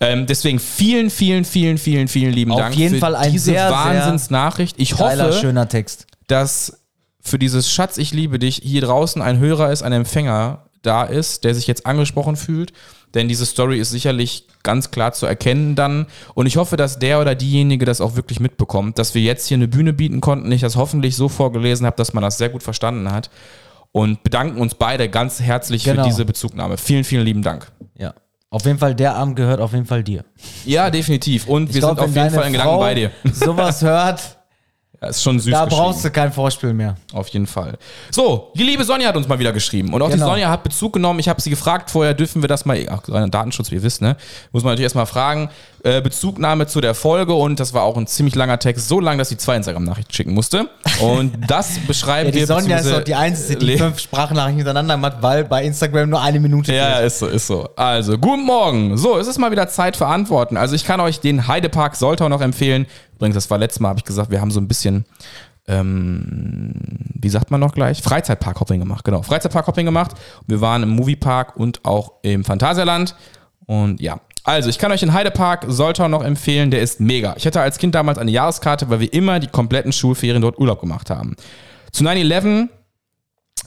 Ähm, deswegen vielen, vielen, vielen, vielen, vielen lieben Auf Dank jeden für Fall ein diese sehr, Wahnsinnsnachricht. Ich Geiler, hoffe, schöner Text. dass für dieses Schatz, ich liebe dich, hier draußen ein Hörer ist, ein Empfänger, da ist, der sich jetzt angesprochen fühlt. Denn diese Story ist sicherlich ganz klar zu erkennen dann. Und ich hoffe, dass der oder diejenige das auch wirklich mitbekommt, dass wir jetzt hier eine Bühne bieten konnten. Ich das hoffentlich so vorgelesen habe, dass man das sehr gut verstanden hat. Und bedanken uns beide ganz herzlich Genau. für diese Bezugnahme. Vielen, vielen lieben Dank. Ja. Auf jeden Fall, der Arm gehört auf jeden Fall dir. Ja, definitiv. Und wir Ich glaub, sind auf jeden Fall in Gedanken bei dir. Sowas hört, Ja, ist schon süß da brauchst du kein Vorspiel mehr. Auf jeden Fall. So, die liebe Sonja hat uns mal wieder geschrieben. Und auch Genau. die Sonja hat Bezug genommen. Ich habe sie gefragt vorher, dürfen wir das mal, ach, Datenschutz, wie ihr wisst, ne? Muss man natürlich erstmal fragen. Äh, Bezugnahme zu der Folge und das war auch ein ziemlich langer Text, so lang, dass sie zwei Instagram-Nachrichten schicken musste. Und das beschreiben Ja, die wir. Sonja ist doch die Einzige, die fünf Sprachnachrichten hintereinander macht, weil bei Instagram nur eine Minute Ja, ja, geht. ist so, ist so. Also, guten Morgen. So, es ist mal wieder Zeit für Antworten. Also, ich kann euch den Heidepark Soltau noch empfehlen. Übrigens, das war letztes Mal, habe ich gesagt, wir haben so ein bisschen, ähm, wie sagt man noch gleich? Freizeitpark-Hopping gemacht, genau. Freizeitpark-Hopping gemacht. Wir waren im Moviepark und auch im Phantasialand. Und ja, also ich kann euch den Heidepark Soltau noch empfehlen, der ist mega. Ich hatte als Kind damals eine Jahreskarte, weil wir immer die kompletten Schulferien dort Urlaub gemacht haben. Zu 9-11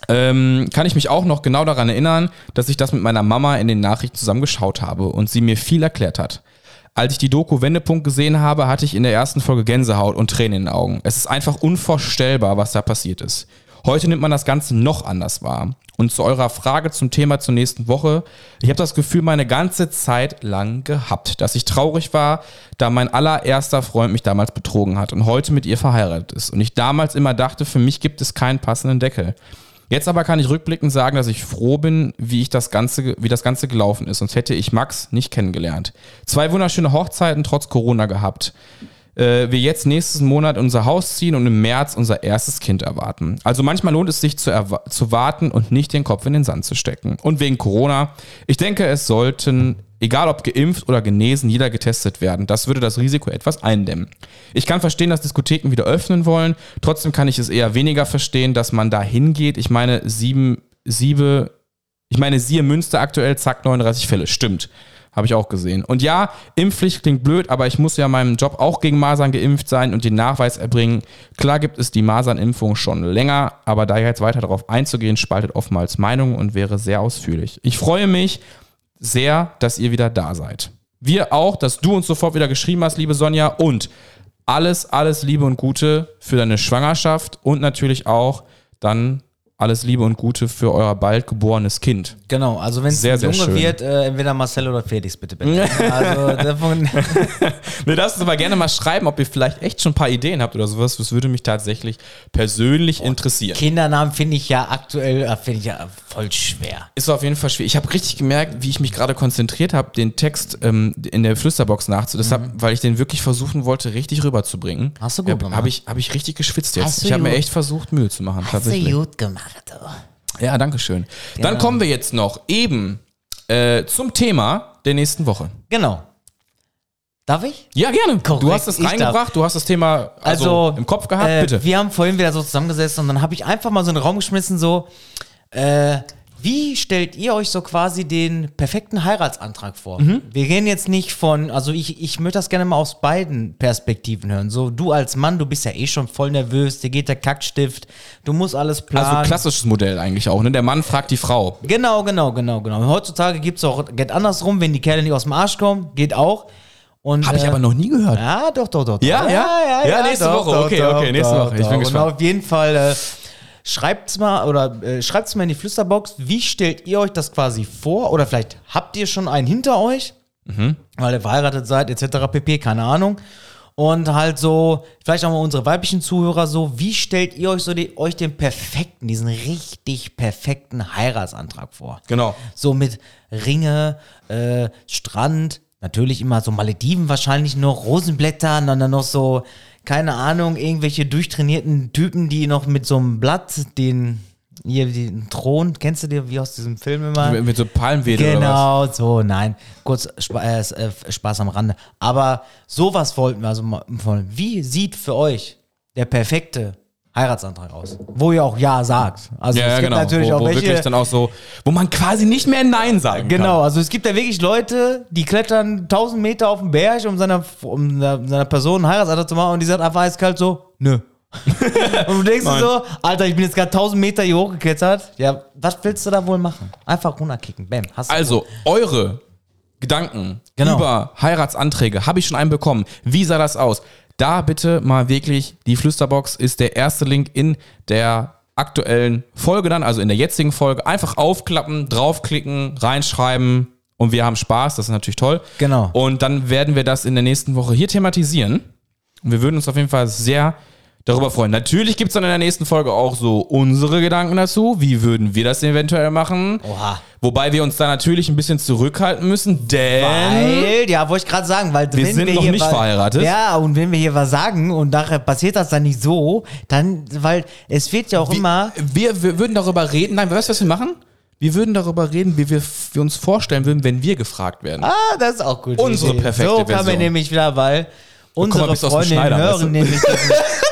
ähm, kann ich mich auch noch genau daran erinnern, dass ich das mit meiner Mama in den Nachrichten zusammen geschaut habe und sie mir viel erklärt hat. Als ich die Doku Wendepunkt gesehen habe, hatte ich in der ersten Folge Gänsehaut und Tränen in den Augen. Es ist einfach unvorstellbar, was da passiert ist. Heute nimmt man das Ganze noch anders wahr. Und zu eurer Frage zum Thema zur nächsten Woche. Ich habe das Gefühl meine ganze Zeit lang gehabt, dass ich traurig war, da mein allererster Freund mich damals betrogen hat und heute mit ihr verheiratet ist. Und ich damals immer dachte, für mich gibt es keinen passenden Deckel. Jetzt aber kann ich rückblickend sagen, dass ich froh bin, wie ich das Ganze, wie das Ganze gelaufen ist. Sonst hätte ich Max nicht kennengelernt. Zwei wunderschöne Hochzeiten trotz Corona gehabt. Äh, wir jetzt nächsten Monat unser Haus ziehen und im März unser erstes Kind erwarten. Also manchmal lohnt es sich zu, zu warten und nicht den Kopf in den Sand zu stecken. Und wegen Corona, ich denke, es sollten, egal ob geimpft oder genesen, jeder getestet werden. Das würde das Risiko etwas eindämmen. Ich kann verstehen, dass Diskotheken wieder öffnen wollen. Trotzdem kann ich es eher weniger verstehen, dass man da hingeht. Ich meine, sieben, siebe, ich meine, siehe Münster aktuell, zack, 39 Fälle. Stimmt. Habe ich auch gesehen. Und ja, Impfpflicht klingt blöd, aber ich muss ja in meinem Job auch gegen Masern geimpft sein und den Nachweis erbringen. Klar gibt es die Masernimpfung schon länger, aber da jetzt weiter darauf einzugehen, spaltet oftmals Meinungen und wäre sehr ausführlich. Ich freue mich sehr, dass ihr wieder da seid. Wir auch, dass du uns sofort wieder geschrieben hast, liebe Sonja. Und alles, alles Liebe und Gute für deine Schwangerschaft und natürlich auch dann alles Liebe und Gute für euer bald geborenes Kind. Genau, also wenn es Sehr, ein sehr Junge schön. wird, äh, entweder Marcel oder Felix, bitte, bitte. also davon, Wir lasst uns aber gerne mal schreiben, ob ihr vielleicht echt schon ein paar Ideen habt oder sowas. Das würde mich tatsächlich persönlich interessieren. Kindernamen finde ich ja aktuell, äh, finde ich ja voll schwer. Ist auf jeden Fall schwierig. Ich habe richtig gemerkt, wie ich mich gerade konzentriert habe, den Text ähm, in der Flüsterbox nachzu. Deshalb, weil ich den wirklich versuchen wollte, richtig rüberzubringen. Mhm. Hast du gut Habe gemacht. hab ich, hab ich richtig geschwitzt jetzt. Hast du Ich habe mir echt versucht, Mühe zu machen. tatsächlich. gut gemacht, du. Ja, danke schön. Dann kommen wir jetzt noch eben äh, zum Thema der nächsten Woche. Genau. Darf ich? Ja, gerne. Korrekt, du hast es reingebracht, du hast das Thema also, Also, im Kopf gehabt, äh, bitte. Wir haben vorhin wieder so zusammengesessen und dann habe ich einfach mal so in den Raum geschmissen, so, äh, wie stellt ihr euch so quasi den perfekten Heiratsantrag vor? Mhm. Wir gehen jetzt nicht von, also ich, ich möchte das gerne mal aus beiden Perspektiven hören. So, du als Mann, du bist ja eh schon voll nervös, dir geht der Kackstift, du musst alles planen. Also klassisches Modell eigentlich auch, ne? Der Mann fragt die Frau. Genau, genau, genau, genau. Heutzutage gibt es auch, geht andersrum, wenn die Kerle nicht aus dem Arsch kommen, geht auch. Und, Habe ich äh, aber noch nie gehört. ja, doch, doch, doch. doch. Ja, ja? Ja, nächste Woche. Okay, okay, nächste Woche. Ich bin Und gespannt. auf jeden Fall äh, schreibt's mal oder äh, schreibt's mal in die Flüsterbox, wie stellt ihr euch das quasi vor? Oder vielleicht habt ihr schon einen hinter euch, Mhm. weil ihr verheiratet seid, etc. pp, keine Ahnung. Und halt so, vielleicht auch mal unsere weiblichen Zuhörer so, wie stellt ihr euch so die, euch den perfekten, diesen richtig perfekten Heiratsantrag vor? Genau. So mit Ringe, äh, Strand, natürlich immer so Malediven wahrscheinlich noch, Rosenblätter, und dann noch so, keine Ahnung, irgendwelche durchtrainierten Typen, die noch mit so einem Blatt den, hier, den Thron, kennst du dir, wie aus diesem Film immer? Mit, mit so Palmwedel Genau, so, nein. Kurz Spa äh, äh, Spaß am Rande. Aber sowas wollten wir also mal. Wie sieht für euch der perfekte Heiratsantrag aus? Wo ihr auch Ja sagt. Also. Ja, es gibt genau. natürlich wo, auch wo welche. dann auch so, wo man quasi nicht mehr Nein sagen Genau, also es gibt ja wirklich Leute, die klettern 1000 Meter auf den Berg, um seiner, um seiner Person einen Heiratsantrag zu machen und die sagt einfach eiskalt so, nö. und du denkst dir so, Alter, ich bin jetzt gerade 1000 Meter hier hochgeklettert. Ja, was willst du da wohl machen? Einfach runterkicken. Bam. Hast du Also, eure Gedanken Genau. über Heiratsanträge, habe ich schon einen bekommen. Wie sah das aus? Da bitte mal wirklich, die Flüsterbox ist der erste Link in der aktuellen Folge dann, also in der jetzigen Folge. Einfach aufklappen, draufklicken, reinschreiben und wir haben Spaß, das ist natürlich toll. Genau. Und dann werden wir das in der nächsten Woche hier thematisieren. Und wir würden uns auf jeden Fall sehr darüber freuen. Natürlich gibt es dann in der nächsten Folge auch so unsere Gedanken dazu. Wie würden wir das eventuell machen? Oha. Wobei wir uns da natürlich ein bisschen zurückhalten müssen, denn Weil, ja, wollte ich gerade sagen, weil Wir sind noch hier nicht verheiratet. Ja, und wenn wir hier was sagen und nachher passiert das dann nicht so, dann, weil es wird ja auch immer. wir, wir würden darüber reden. Nein, weißt du, was wir machen? Wir würden darüber reden, wie wir, wir uns vorstellen würden, wenn wir gefragt werden. Ah, das ist auch gut. Unsere Idee. perfekte So kann Version. man nämlich wieder, weil unsere aus dem Freundinnen hören nämlich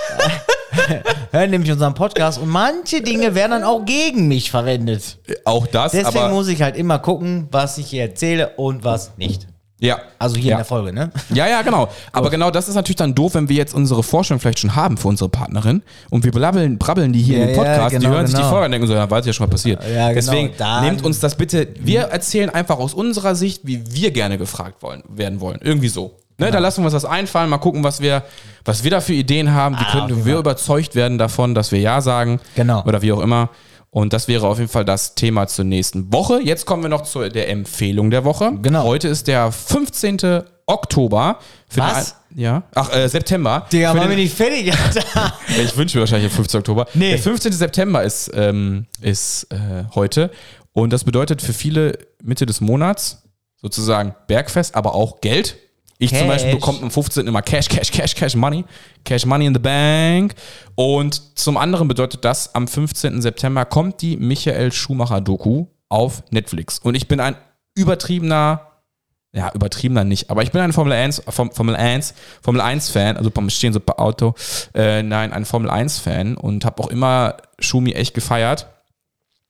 hören nämlich unseren Podcast und manche Dinge werden dann auch gegen mich verwendet. Auch das, Deswegen aber muss ich halt immer gucken, was ich hier erzähle und was nicht. ja. Also hier ja. in der Folge, ne? Ja, ja, genau. Aber genau das ist natürlich dann doof, wenn wir jetzt unsere Vorstellung vielleicht schon haben für unsere Partnerin und wir brabbeln, brabbeln die hier Ja, in den ja, Podcast, die genau, hören sich die genau. Folge und denken so, ja, weiß ja schon mal passiert. Ja, genau. Deswegen Dann- nehmt uns das bitte, wir erzählen einfach aus unserer Sicht, wie wir gerne gefragt wollen, werden wollen. Irgendwie so. Ne, Genau. Da lassen wir uns das einfallen, mal gucken, was wir, was wir da für Ideen haben, wie Ah, könnten wir überzeugt werden davon, dass wir Ja sagen. Genau. Oder wie auch immer. Und das wäre auf jeden Fall das Thema zur nächsten Woche. Jetzt kommen wir noch zu der Empfehlung der Woche. Genau. Heute ist der 15. Oktober. Für Was? Den, ja. Ach, äh, September. Digga, machen wir nicht fertig, Alter. ich wünsche mir wahrscheinlich den 15. Oktober. Nee. Der 15. September ist, ähm, ist äh, heute. Und das bedeutet für viele Mitte des Monats sozusagen Bergfest, aber auch Geld. Ich zum Cash. Beispiel bekomme am 15. immer Cash, Cash, Cash, Cash Money. Cash Money in the Bank. Und zum anderen bedeutet das, am 15. September kommt die Michael Schumacher-Doku auf Netflix. Und ich bin ein übertriebener ja, übertriebener nicht, aber ich bin ein Formel 1, Form- Formel 1, Formel 1 Fan, also beim Stehen so bei Auto, äh, nein, ein Formel 1 Fan und habe auch immer Schumi echt gefeiert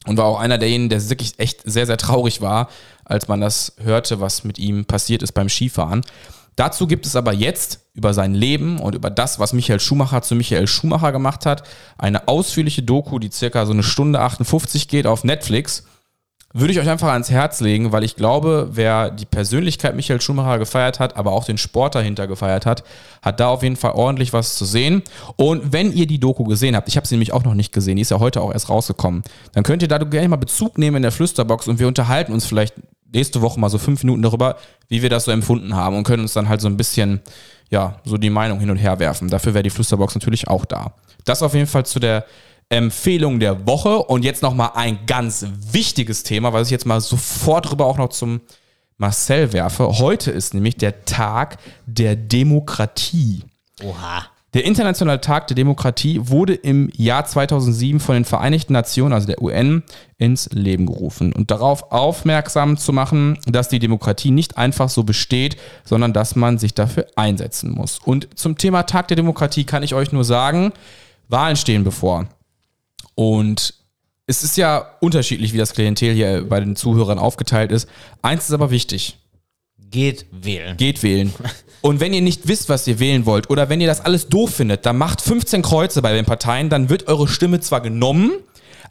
und war auch einer derjenigen, der wirklich echt sehr, sehr traurig war, als man das hörte, was mit ihm passiert ist beim Skifahren. Dazu gibt es aber jetzt über sein Leben und über das, was Michael Schumacher zu Michael Schumacher gemacht hat, eine ausführliche Doku, die circa so eine Stunde 58 geht auf Netflix würde ich euch einfach ans Herz legen, weil ich glaube, wer die Persönlichkeit Michael Schumacher gefeiert hat, aber auch den Sport dahinter gefeiert hat, hat da auf jeden Fall ordentlich was zu sehen. Und wenn ihr die Doku gesehen habt, ich habe sie nämlich auch noch nicht gesehen, die ist ja heute auch erst rausgekommen, dann könnt ihr da gerne mal Bezug nehmen in der Flüsterbox und wir unterhalten uns vielleicht nächste Woche mal so fünf Minuten darüber, wie wir das so empfunden haben und können uns dann halt so ein bisschen, ja, so die Meinung hin und her werfen. Dafür wäre die Flüsterbox natürlich auch da. Das auf jeden Fall zu der Empfehlung der Woche. Und jetzt nochmal ein ganz wichtiges Thema, was ich jetzt mal sofort rüber auch noch zum Marcel werfe. Heute ist nämlich der Tag der Demokratie. Oha. Der Internationale Tag der Demokratie wurde im Jahr 2007 von den Vereinigten Nationen, also der UN, ins Leben gerufen und darauf aufmerksam zu machen, dass die Demokratie nicht einfach so besteht, sondern dass man sich dafür einsetzen muss. Und zum Thema Tag der Demokratie kann ich euch nur sagen, Wahlen stehen bevor. Und es ist ja unterschiedlich, wie das Klientel hier bei den Zuhörern aufgeteilt ist. Eins ist aber wichtig. Geht wählen. Geht wählen. Und wenn ihr nicht wisst, was ihr wählen wollt, oder wenn ihr das alles doof findet, dann macht 15 Kreuze bei den Parteien, dann wird eure Stimme zwar genommen,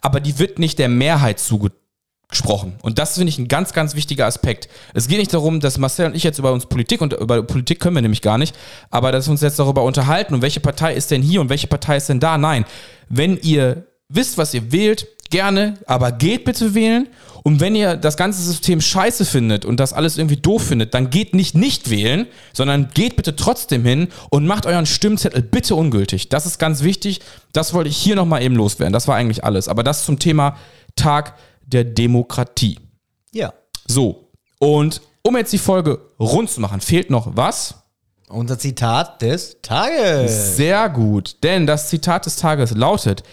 aber die wird nicht der Mehrheit zugesprochen. Und das finde ich ein ganz, ganz wichtiger Aspekt. Es geht nicht darum, dass Marcel und ich jetzt über uns Politik und über Politik können wir nämlich gar nicht, aber dass wir uns jetzt darüber unterhalten und welche Partei ist denn hier und welche Partei ist denn da. Nein, wenn ihr wisst, was ihr wählt, gerne, aber geht bitte wählen. Und wenn ihr das ganze System scheiße findet und das alles irgendwie doof findet, dann geht nicht nicht wählen, sondern geht bitte trotzdem hin und macht euren Stimmzettel bitte ungültig. Das ist ganz wichtig. Das wollte ich hier nochmal eben loswerden. Das war eigentlich alles. Aber das zum Thema Tag der Demokratie. Ja. So. Und um jetzt die Folge rund zu machen, fehlt noch was? Unser Zitat des Tages. Sehr gut, denn das Zitat des Tages lautet,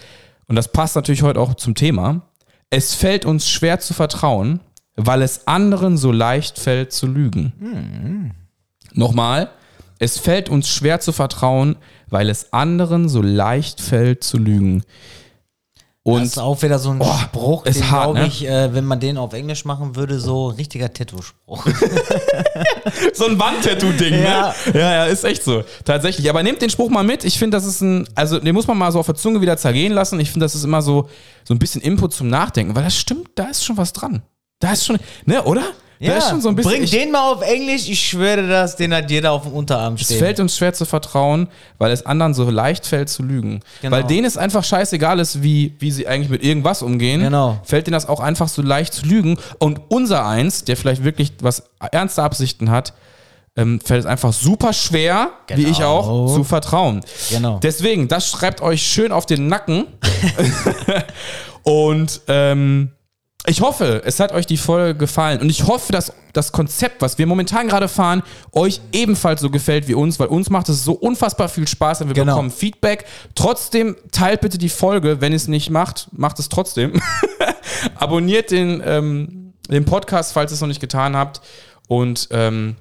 und das passt natürlich heute auch zum Thema, es fällt uns schwer zu vertrauen, weil es anderen so leicht fällt zu lügen. Nochmal, es fällt uns schwer zu vertrauen, weil es anderen so leicht fällt zu lügen. Und das ist auch wieder so ein Oh, Spruch, ist den glaube ne? ich, äh, wenn man den auf Englisch machen würde, so richtiger Tattoo-Spruch. so ein Wandtattoo-Ding, Ja. ne? Ja, ja, ist echt so. Tatsächlich. Aber nehmt den Spruch mal mit. Ich finde, das ist ein, also den muss man mal so auf der Zunge wieder zergehen lassen. Ich finde, das ist immer so, so ein bisschen Input zum Nachdenken, weil das stimmt, da ist schon was dran. Da ist schon, ne, oder? Da ist schon so ein bisschen. Bring ich- den mal auf Englisch, ich schwöre das, den hat jeder auf dem Unterarm Es stehen. fällt uns schwer zu vertrauen, weil es anderen so leicht fällt zu lügen. Genau. Weil denen es einfach scheißegal ist, wie, wie sie eigentlich mit irgendwas umgehen. Genau. Fällt denen das auch einfach so leicht zu lügen. Und unser eins, der vielleicht wirklich was ernste Absichten hat, ähm, fällt es einfach super schwer, wie ich Genau. auch, zu vertrauen. Genau. Deswegen, das schreibt euch schön auf den Nacken. Und ähm, ich hoffe, es hat euch die Folge gefallen. Und ich hoffe, dass das Konzept, was wir momentan gerade fahren, euch ebenfalls so gefällt wie uns, weil uns macht es so unfassbar viel Spaß und wir Genau. bekommen Feedback. Trotzdem teilt bitte die Folge. Wenn ihr es nicht macht, macht es trotzdem. Abonniert den, ähm, den Podcast, falls ihr es noch nicht getan habt. Und ähm,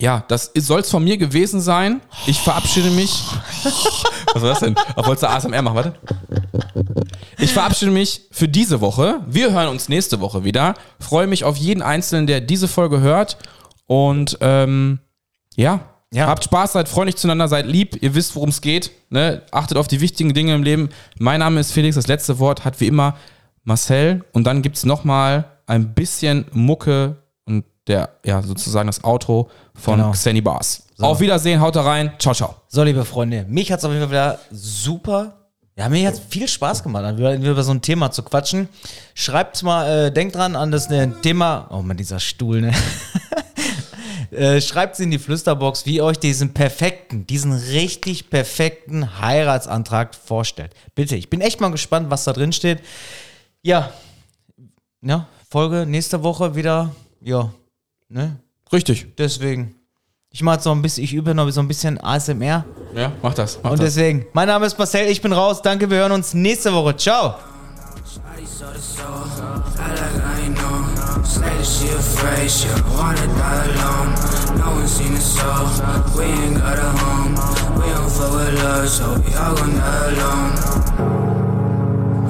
ja, das soll es von mir gewesen sein. Ich verabschiede mich. Was war das denn? Wolltest du ASMR machen? Warte. Ich verabschiede mich für diese Woche. Wir hören uns nächste Woche wieder. Freue mich auf jeden Einzelnen, der diese Folge hört. Und ähm, ja, Ja. habt Spaß, seid freundlich zueinander, seid lieb. Ihr wisst, worum es geht. Ne? Achtet auf die wichtigen Dinge im Leben. Mein Name ist Felix. Das letzte Wort hat wie immer Marcel. Und dann gibt es nochmal ein bisschen Mucke und der, ja, sozusagen das Outro von Genau. Xenny Bars. Auf Wiedersehen, haut da rein. Ciao, ciao. So, liebe Freunde, mich hat es auf jeden Fall wieder super. Ja, mir hat viel Spaß gemacht, über, über so ein Thema zu quatschen. Schreibt mal, äh, denkt dran an das äh, Thema. Oh man, dieser Stuhl, ne? äh, Schreibt es in die Flüsterbox, wie ihr euch diesen perfekten, diesen richtig perfekten Heiratsantrag vorstellt. Bitte, ich bin echt mal gespannt, was da drin steht. Ja, ja, Folge nächste Woche wieder. Ja, ne? Richtig. Deswegen. Ich mache so ein bisschen, ich übe noch so ein bisschen ASMR. Ja, mach das. Mach Und das. deswegen, mein Name ist Marcel, ich bin raus. Danke, wir hören uns nächste Woche. Ciao. Shawty so the soul, I like I ain't know. Say that she afraid, she don't wanna die alone. No one seen it so, we ain't got a home. We don't fuck with love, so we all gon' die alone.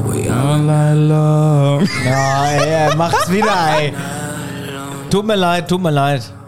We all Ja, ey, macht's wieder, ey. Tut mir leid, tut mir leid.